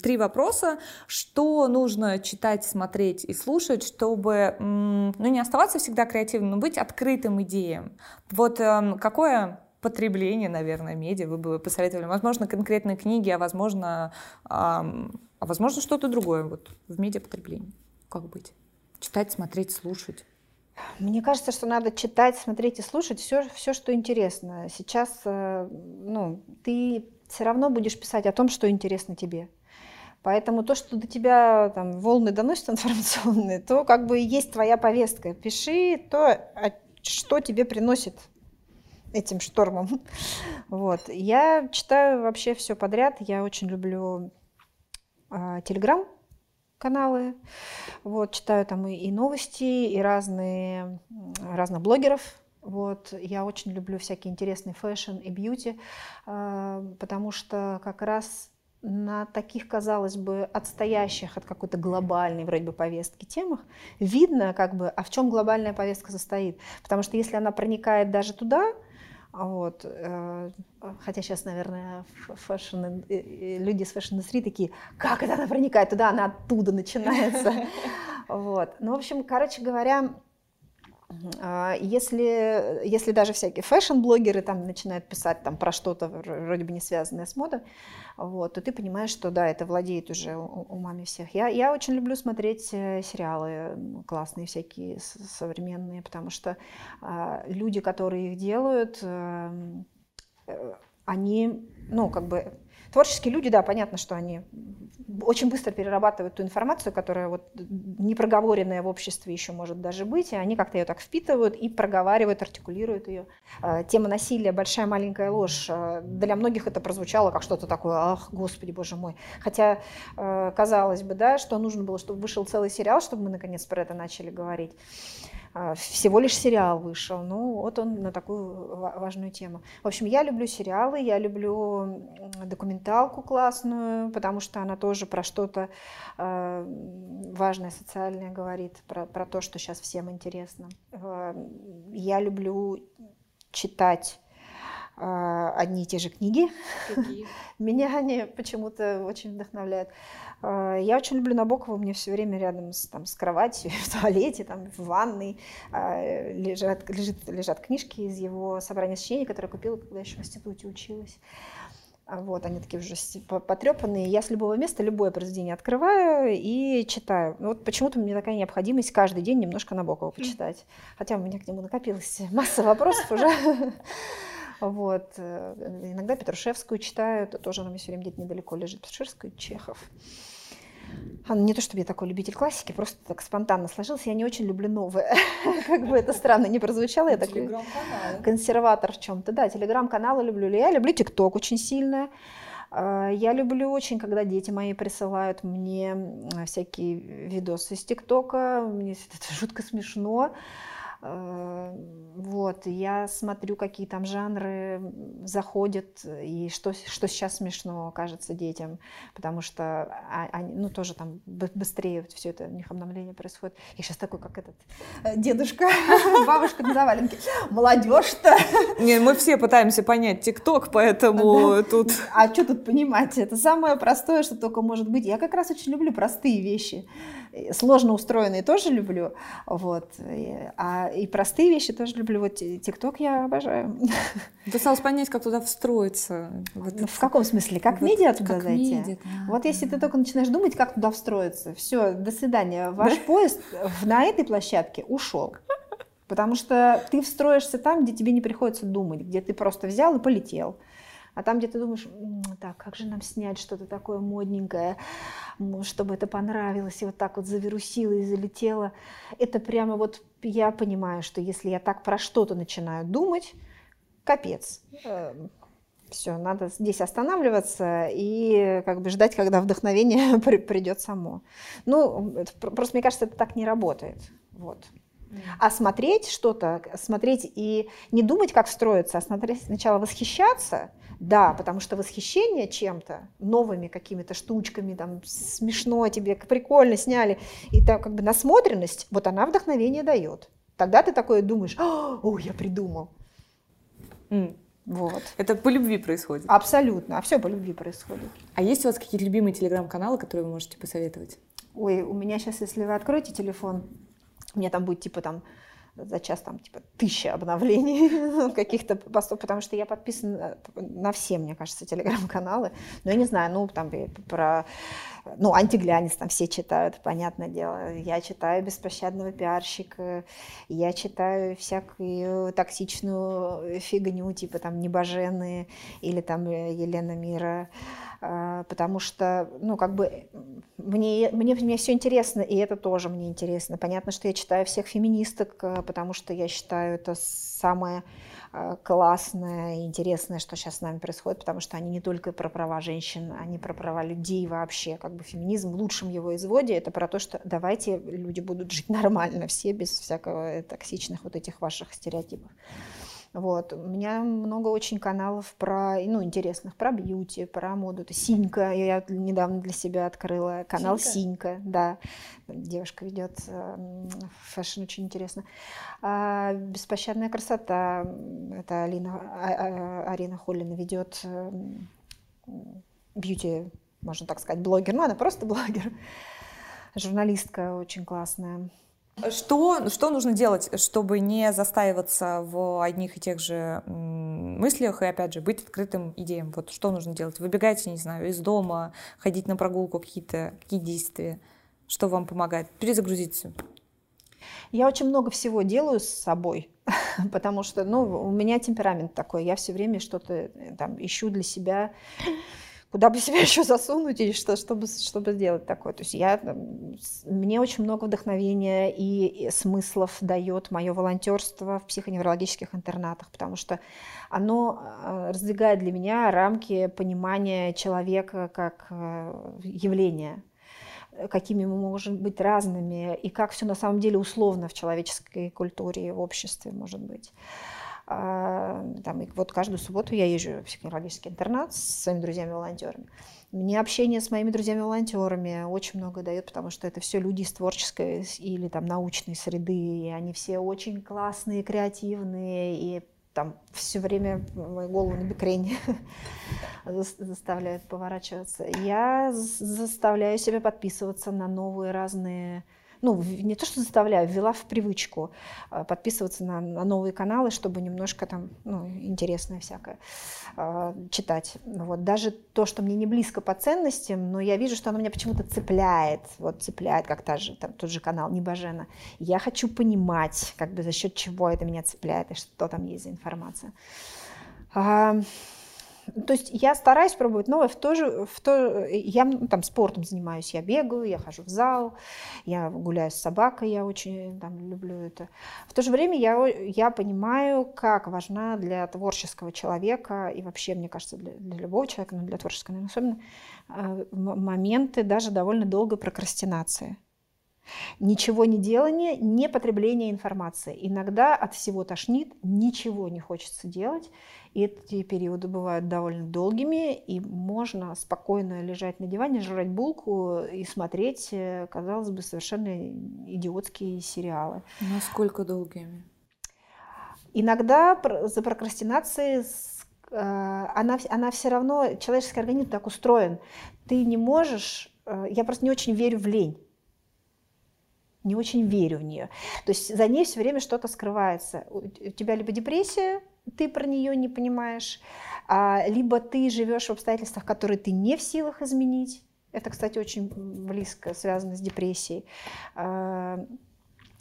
три вопроса. Что нужно читать, смотреть и слушать, чтобы ну, не оставаться всегда креативным, но быть открытым идеям. Вот какое потребление, наверное, медиа вы бы посоветовали? Возможно, конкретные книги, а возможно, а возможно что-то другое вот, в медиапотреблении. Как быть? Читать, смотреть, слушать. Мне кажется, что надо читать, смотреть и слушать все, все что интересно. Сейчас э, ну, ты все равно будешь писать о том, что интересно тебе. Поэтому то, что до тебя там, волны доносят информационные, то как бы есть твоя повестка. Пиши то, что тебе приносит этим штормом. Вот. Я читаю вообще все подряд. Я очень люблю Телеграм. Каналы. Вот, читаю там и, и новости, и разные, разных блогеров. Вот, я очень люблю всякие интересные fashion и beauty, э, потому что как раз на таких, казалось бы, отстоящих от какой-то глобальной вроде бы повестки темах видно, как бы, а в чем глобальная повестка состоит. Потому что если она проникает даже туда, вот. Э, хотя сейчас, наверное, fashion, люди с fashion-индустрии такие, как это она проникает туда, она оттуда начинается. Вот. Ну, в общем, короче говоря, а, если, если даже всякие фэшн-блогеры там начинают писать там про что-то вроде бы не связанное с модой, вот, то ты понимаешь, что да, это владеет уже умами всех. Я, я очень люблю смотреть э, сериалы классные всякие, современные, потому что э, люди, которые их делают, эм, э, они, ну, как бы Творческие люди, да, понятно, что они очень быстро перерабатывают ту информацию, которая вот не проговоренная в обществе еще может даже быть, и они как-то ее так впитывают и проговаривают, артикулируют ее. А, тема насилия, большая маленькая ложь, а, для многих это прозвучало как что-то такое, ах, господи, боже мой. Хотя, а, казалось бы, да, что нужно было, чтобы вышел целый сериал, чтобы мы наконец про это начали говорить. А, всего лишь сериал вышел. Ну, вот он на такую важную тему. В общем, я люблю сериалы, я люблю документалку классную, потому что она тоже про что-то э, важное, социальное говорит, про, про то, что сейчас всем интересно. Э, я люблю читать одни и те же книги. Какие? Меня они почему-то очень вдохновляют. А, я очень люблю Набокова, мне все время рядом с, там, с кроватью, в туалете, там, в ванной а, лежат, лежит, лежат книжки из его собрания сочинений, которые я купила, когда еще в институте училась. А, вот, они такие уже потрепанные. Я с любого места любое произведение открываю и читаю. Вот почему-то мне такая необходимость каждый день немножко Набокова почитать. Хотя у меня к нему накопилось масса вопросов уже. Вот. Э, иногда Петрушевскую читаю, это тоже она мне все время где-то недалеко лежит. Петрушевскую, Чехов. А, ну, не то, чтобы я такой любитель классики, просто так спонтанно сложилось. Я не очень люблю новое. как бы это странно не прозвучало. Я такой консерватор в чем-то. Да, телеграм-каналы люблю. Я люблю ТикТок очень сильно. А, я люблю очень, когда дети мои присылают мне всякие видосы из ТикТока. Мне это жутко смешно. Э, вот, я смотрю, какие там жанры заходят, и что, что сейчас смешно кажется детям, потому что а, они, ну, тоже там быстрее все это, у них обновление происходит. Я сейчас такой, как этот э, дедушка, бабушка на заваленке. Молодежь-то! Не, мы все пытаемся понять ТикТок, поэтому тут... А что тут понимать? Это самое простое, что только может быть. Я как раз очень люблю простые вещи. Сложно устроенные тоже люблю, вот. А и простые вещи тоже люблю. Вот ТикТок я обожаю. Осталось понять, как туда встроиться. Вот ну, в каком смысле? Как вот, медиа туда как зайти? Медиа, да, вот да. если ты только начинаешь думать, как туда встроиться, все, до свидания. Ваш да? поезд на этой площадке ушел. Потому что ты встроишься там, где тебе не приходится думать, где ты просто взял и полетел. А там, где ты думаешь, так, как же нам снять что-то такое модненькое, чтобы это понравилось, и вот так вот завирусило и залетело. Это прямо вот я понимаю, что если я так про что-то начинаю думать, капец. Эм, Все, надо здесь останавливаться и как бы ждать, когда вдохновение придет само. Ну, просто мне кажется, это так не работает. Вот. А смотреть что-то, смотреть и не думать, как строиться, а смотреть сначала восхищаться, да, потому что восхищение чем-то, новыми какими-то штучками, там, смешно тебе, прикольно сняли, и так как бы насмотренность, вот она вдохновение дает. Тогда ты такое думаешь, о, я придумал. Mm. Вот. Это по любви происходит? Абсолютно, а все по любви происходит. А есть у вас какие-то любимые телеграм-каналы, которые вы можете посоветовать? Ой, у меня сейчас, если вы откроете телефон, у меня там будет типа там за час там типа тысяча обновлений каких-то постов, потому что я подписана на все, мне кажется, телеграм-каналы. Но я не знаю, ну там про ну, антиглянец там все читают, понятное дело. Я читаю «Беспощадного пиарщика», я читаю всякую токсичную фигню, типа там «Небоженые» или там Елена Мира. А, потому что, ну, как бы мне, мне, мне все интересно, и это тоже мне интересно. Понятно, что я читаю всех феминисток, а, потому что я считаю это самое а, классное и интересное, что сейчас с нами происходит, потому что они не только про права женщин, они про права людей вообще. Как бы феминизм в лучшем его изводе это про то, что давайте люди будут жить нормально, все без всякого токсичных вот этих ваших стереотипов. Вот. У меня много очень каналов про, ну, интересных, про бьюти, про моду. Это Синька, я недавно для себя открыла канал Синька, Синька да. Девушка ведет эм, fashion, очень интересно. А, Беспощадная красота, это Алина, а, а, Арина Холлина ведет эм, beauty, можно так сказать, блогер, ну, она просто блогер. Журналистка очень классная. Что, что нужно делать, чтобы не застаиваться в одних и тех же мыслях и, опять же, быть открытым идеям? Вот что нужно делать? Выбегать, не знаю, из дома, ходить на прогулку, какие-то какие действия? Что вам помогает? Перезагрузиться. Я очень много всего делаю с собой, потому что, ну, у меня темперамент такой, я все время что-то э, там ищу для себя куда бы себя еще засунуть и что, чтобы, чтобы сделать такое. То есть я, мне очень много вдохновения и смыслов дает мое волонтерство в психоневрологических интернатах, потому что оно э, раздвигает для меня рамки понимания человека как э, явления какими мы можем быть разными, и как все на самом деле условно в человеческой культуре и в обществе может быть. А, там, вот каждую субботу я езжу в психологический интернат с своими друзьями-волонтерами. Мне общение с моими друзьями-волонтерами очень много дает, потому что это все люди из творческой или там научной среды, и они все очень классные, креативные, и там все время мою голову на бекрень заставляют поворачиваться. Я заставляю себя подписываться на новые разные ну, не то, что заставляю, ввела в привычку а, подписываться на, на новые каналы, чтобы немножко там, ну, интересное всякое э, читать. Вот. Даже то, что мне не близко по ценностям, но я вижу, что оно меня почему-то цепляет, вот цепляет, как та же, там, тот же канал Небожена. Я хочу понимать, как бы за счет чего это меня цепляет и что там есть за информация. То есть я стараюсь пробовать новое в то же, в то, я ну, там спортом занимаюсь, я бегаю, я хожу в зал, я гуляю с собакой, я очень там люблю это. В то же время я, я понимаю, как важна для творческого человека и вообще, мне кажется, для, для любого человека, но для творческого, наверное, особенно, э, моменты даже довольно долгой прокрастинации. Ничего не делание, не потребление информации. Иногда от всего тошнит, ничего не хочется делать. И эти периоды бывают довольно долгими, и можно спокойно лежать на диване, жрать булку и смотреть, э, казалось бы, совершенно идиотские сериалы. Насколько долгими? Иногда за прокрастинацией э, она, она все равно, человеческий организм так устроен. Ты не можешь, э, я просто не очень верю в лень не очень верю в нее. То есть за ней все время что-то скрывается. У тебя либо депрессия, ты про нее не понимаешь, а, либо ты живешь в обстоятельствах, которые ты не в силах изменить. Это, кстати, очень близко связано с депрессией. А,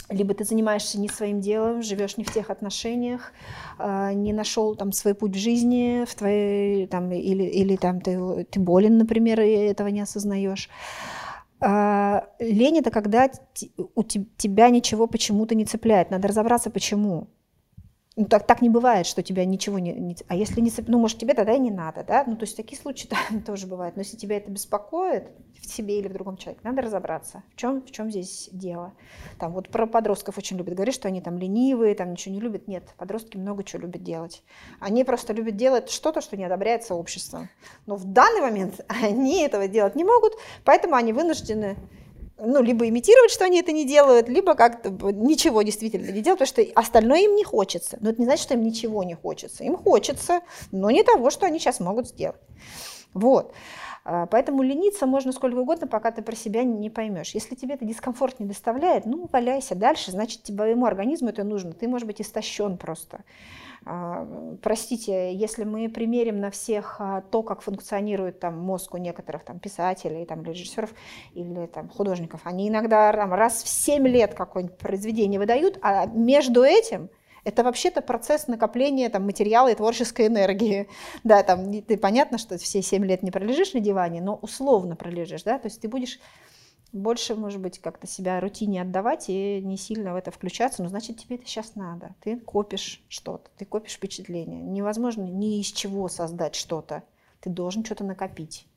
либо ты занимаешься не своим делом, живешь не в тех отношениях, а, не нашел там свой путь в жизни, в твоей, там, или, или там ты, ты болен, например, и этого не осознаешь. Лень это когда у тебя ничего почему-то не цепляет. Надо разобраться, почему. Ну, так, так не бывает, что тебя ничего не, не... А если не... Ну, может, тебе тогда и не надо, да? Ну, то есть такие случаи да, тоже бывают. Но если тебя это беспокоит в себе или в другом человеке, надо разобраться, в чем, в чем здесь дело. Там вот про подростков очень любят говорить, что они там ленивые, там ничего не любят. Нет, подростки много чего любят делать. Они просто любят делать что-то, что не одобряется обществом. Но в данный момент они этого делать не могут, поэтому они вынуждены ну, либо имитировать, что они это не делают, либо как-то ничего действительно не делать, потому что остальное им не хочется. Но это не значит, что им ничего не хочется. Им хочется, но не того, что они сейчас могут сделать. Вот. А, поэтому лениться можно сколько угодно, пока ты про себя не поймешь. Если тебе это дискомфорт не доставляет, ну, валяйся дальше, значит, твоему организму это нужно. Ты, может быть, истощен просто. А, простите, если мы примерим на всех а, то, как функционирует там мозг у некоторых там писателей, там режиссеров или там художников, они иногда там, раз в 7 лет какое-нибудь произведение выдают, а между этим это вообще-то процесс накопления там, материала и творческой энергии. Да, там ты, понятно, что все 7 лет не пролежишь на диване, но условно пролежишь, да, то есть ты будешь больше, может быть, как-то себя рутине отдавать и не сильно в это включаться, но значит, тебе это сейчас надо. Ты копишь что-то, ты копишь впечатление. Невозможно ни из чего создать что-то. Ты должен что-то накопить.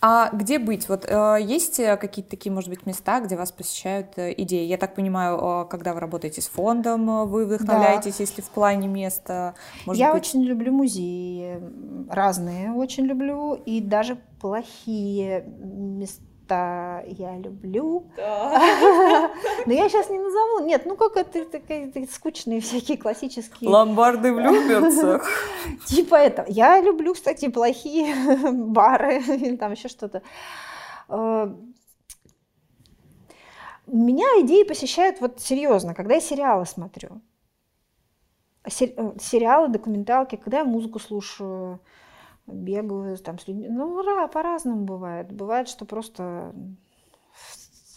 А где быть? Вот э, есть э, какие-то такие, может быть, места, где вас посещают э, идеи? Я так понимаю, когда вы работаете с фондом, вы вдохновляетесь, да. если в плане места. Может Я быть... очень люблю музеи, разные очень люблю, и даже плохие места что я люблю. Но я сейчас не назову. Нет, ну как это такие скучные всякие классические. Ломбарды в Люберцах. Типа это. Я люблю, кстати, плохие бары или там еще что-то. Э, меня идеи посещают вот серьезно, когда я сериалы смотрю. Э, сериалы, документалки, когда я музыку слушаю, бегаю там с людьми. Ну, по-разному бывает. Бывает, что просто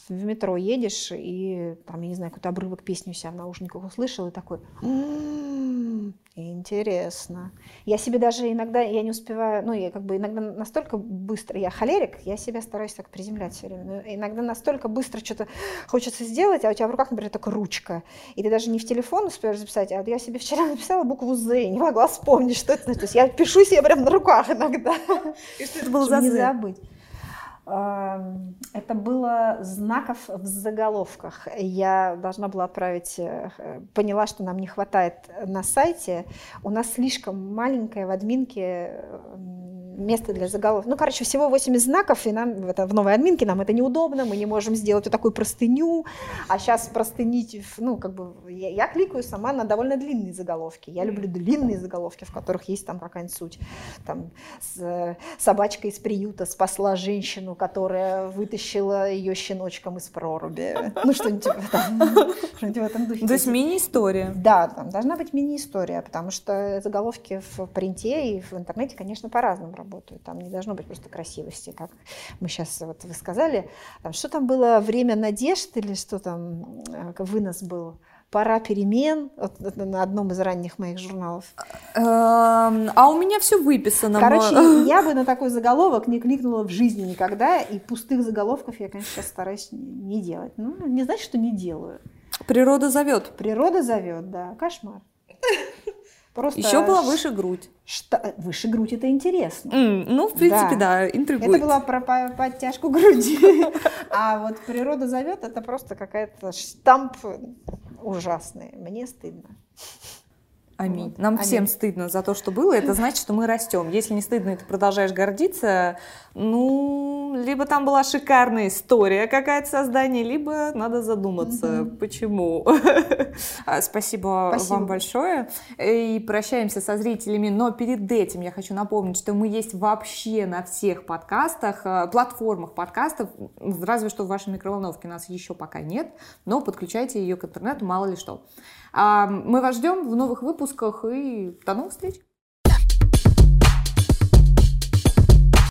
в метро едешь, и там, я не знаю, какой-то обрывок песни у себя в наушниках услышал, и такой, м-м, интересно. Я себе даже иногда, я не успеваю, ну, я как бы иногда настолько быстро, я холерик, я себя стараюсь так приземлять все время, но иногда настолько быстро что-то хочется сделать, а у тебя в руках, например, только ручка, и ты даже не в телефон успеешь записать, а я себе вчера написала букву «З», не могла вспомнить, что это значит. То есть я пишу себе прям на руках иногда. И что это было за «З»? Не забыть. Это было знаков в заголовках. Я должна была отправить, э, поняла, что нам не хватает на сайте. У нас слишком маленькая в админке место для заголовков. Ну, короче, всего 80 знаков, и нам это, в новой админке нам это неудобно, мы не можем сделать вот такую простыню, а сейчас простынить, ну, как бы, я, я кликаю сама на довольно длинные заголовки. Я люблю длинные заголовки, в которых есть там какая-нибудь суть. Там, с, собачка из приюта спасла женщину, которая вытащила ее щеночком из проруби. Ну, что-нибудь типа в этом духе. То есть мини-история. Да, там должна быть мини-история, потому что заголовки в принте и в интернете, конечно, по-разному работают. Там не должно быть просто красивости, как мы сейчас, вот вы сказали. Что там было, время надежд или что там, э, вынос был? пора перемен вот, на одном из ранних моих журналов. Эм, а у меня все выписано. Короче, я бы на такой заголовок не кликнула в жизни никогда, и пустых заголовков я, конечно, сейчас стараюсь не делать. Ну, не значит, что не делаю. Природа зовет. Природа зовет, да. Кошмар. Просто Еще была выше грудь. Что? Выше грудь это интересно. Mm, ну, в принципе, да, да интригует. Это была про подтяжку груди. А вот природа зовет, это просто какая-то штамп ужасный. Мне стыдно. Аминь. Вот. Нам Аминь. всем стыдно за то, что было. Это значит, что мы растем. Если не стыдно, и ты продолжаешь гордиться, ну, либо там была шикарная история какая-то создание, либо надо задуматься, угу. почему. Спасибо, Спасибо вам большое. И прощаемся со зрителями. Но перед этим я хочу напомнить, что мы есть вообще на всех подкастах, э, платформах подкастов. Разве что в вашей микроволновке нас еще пока нет, но подключайте ее к интернету, мало ли что. Мы вас ждем в новых выпусках и до новых встреч!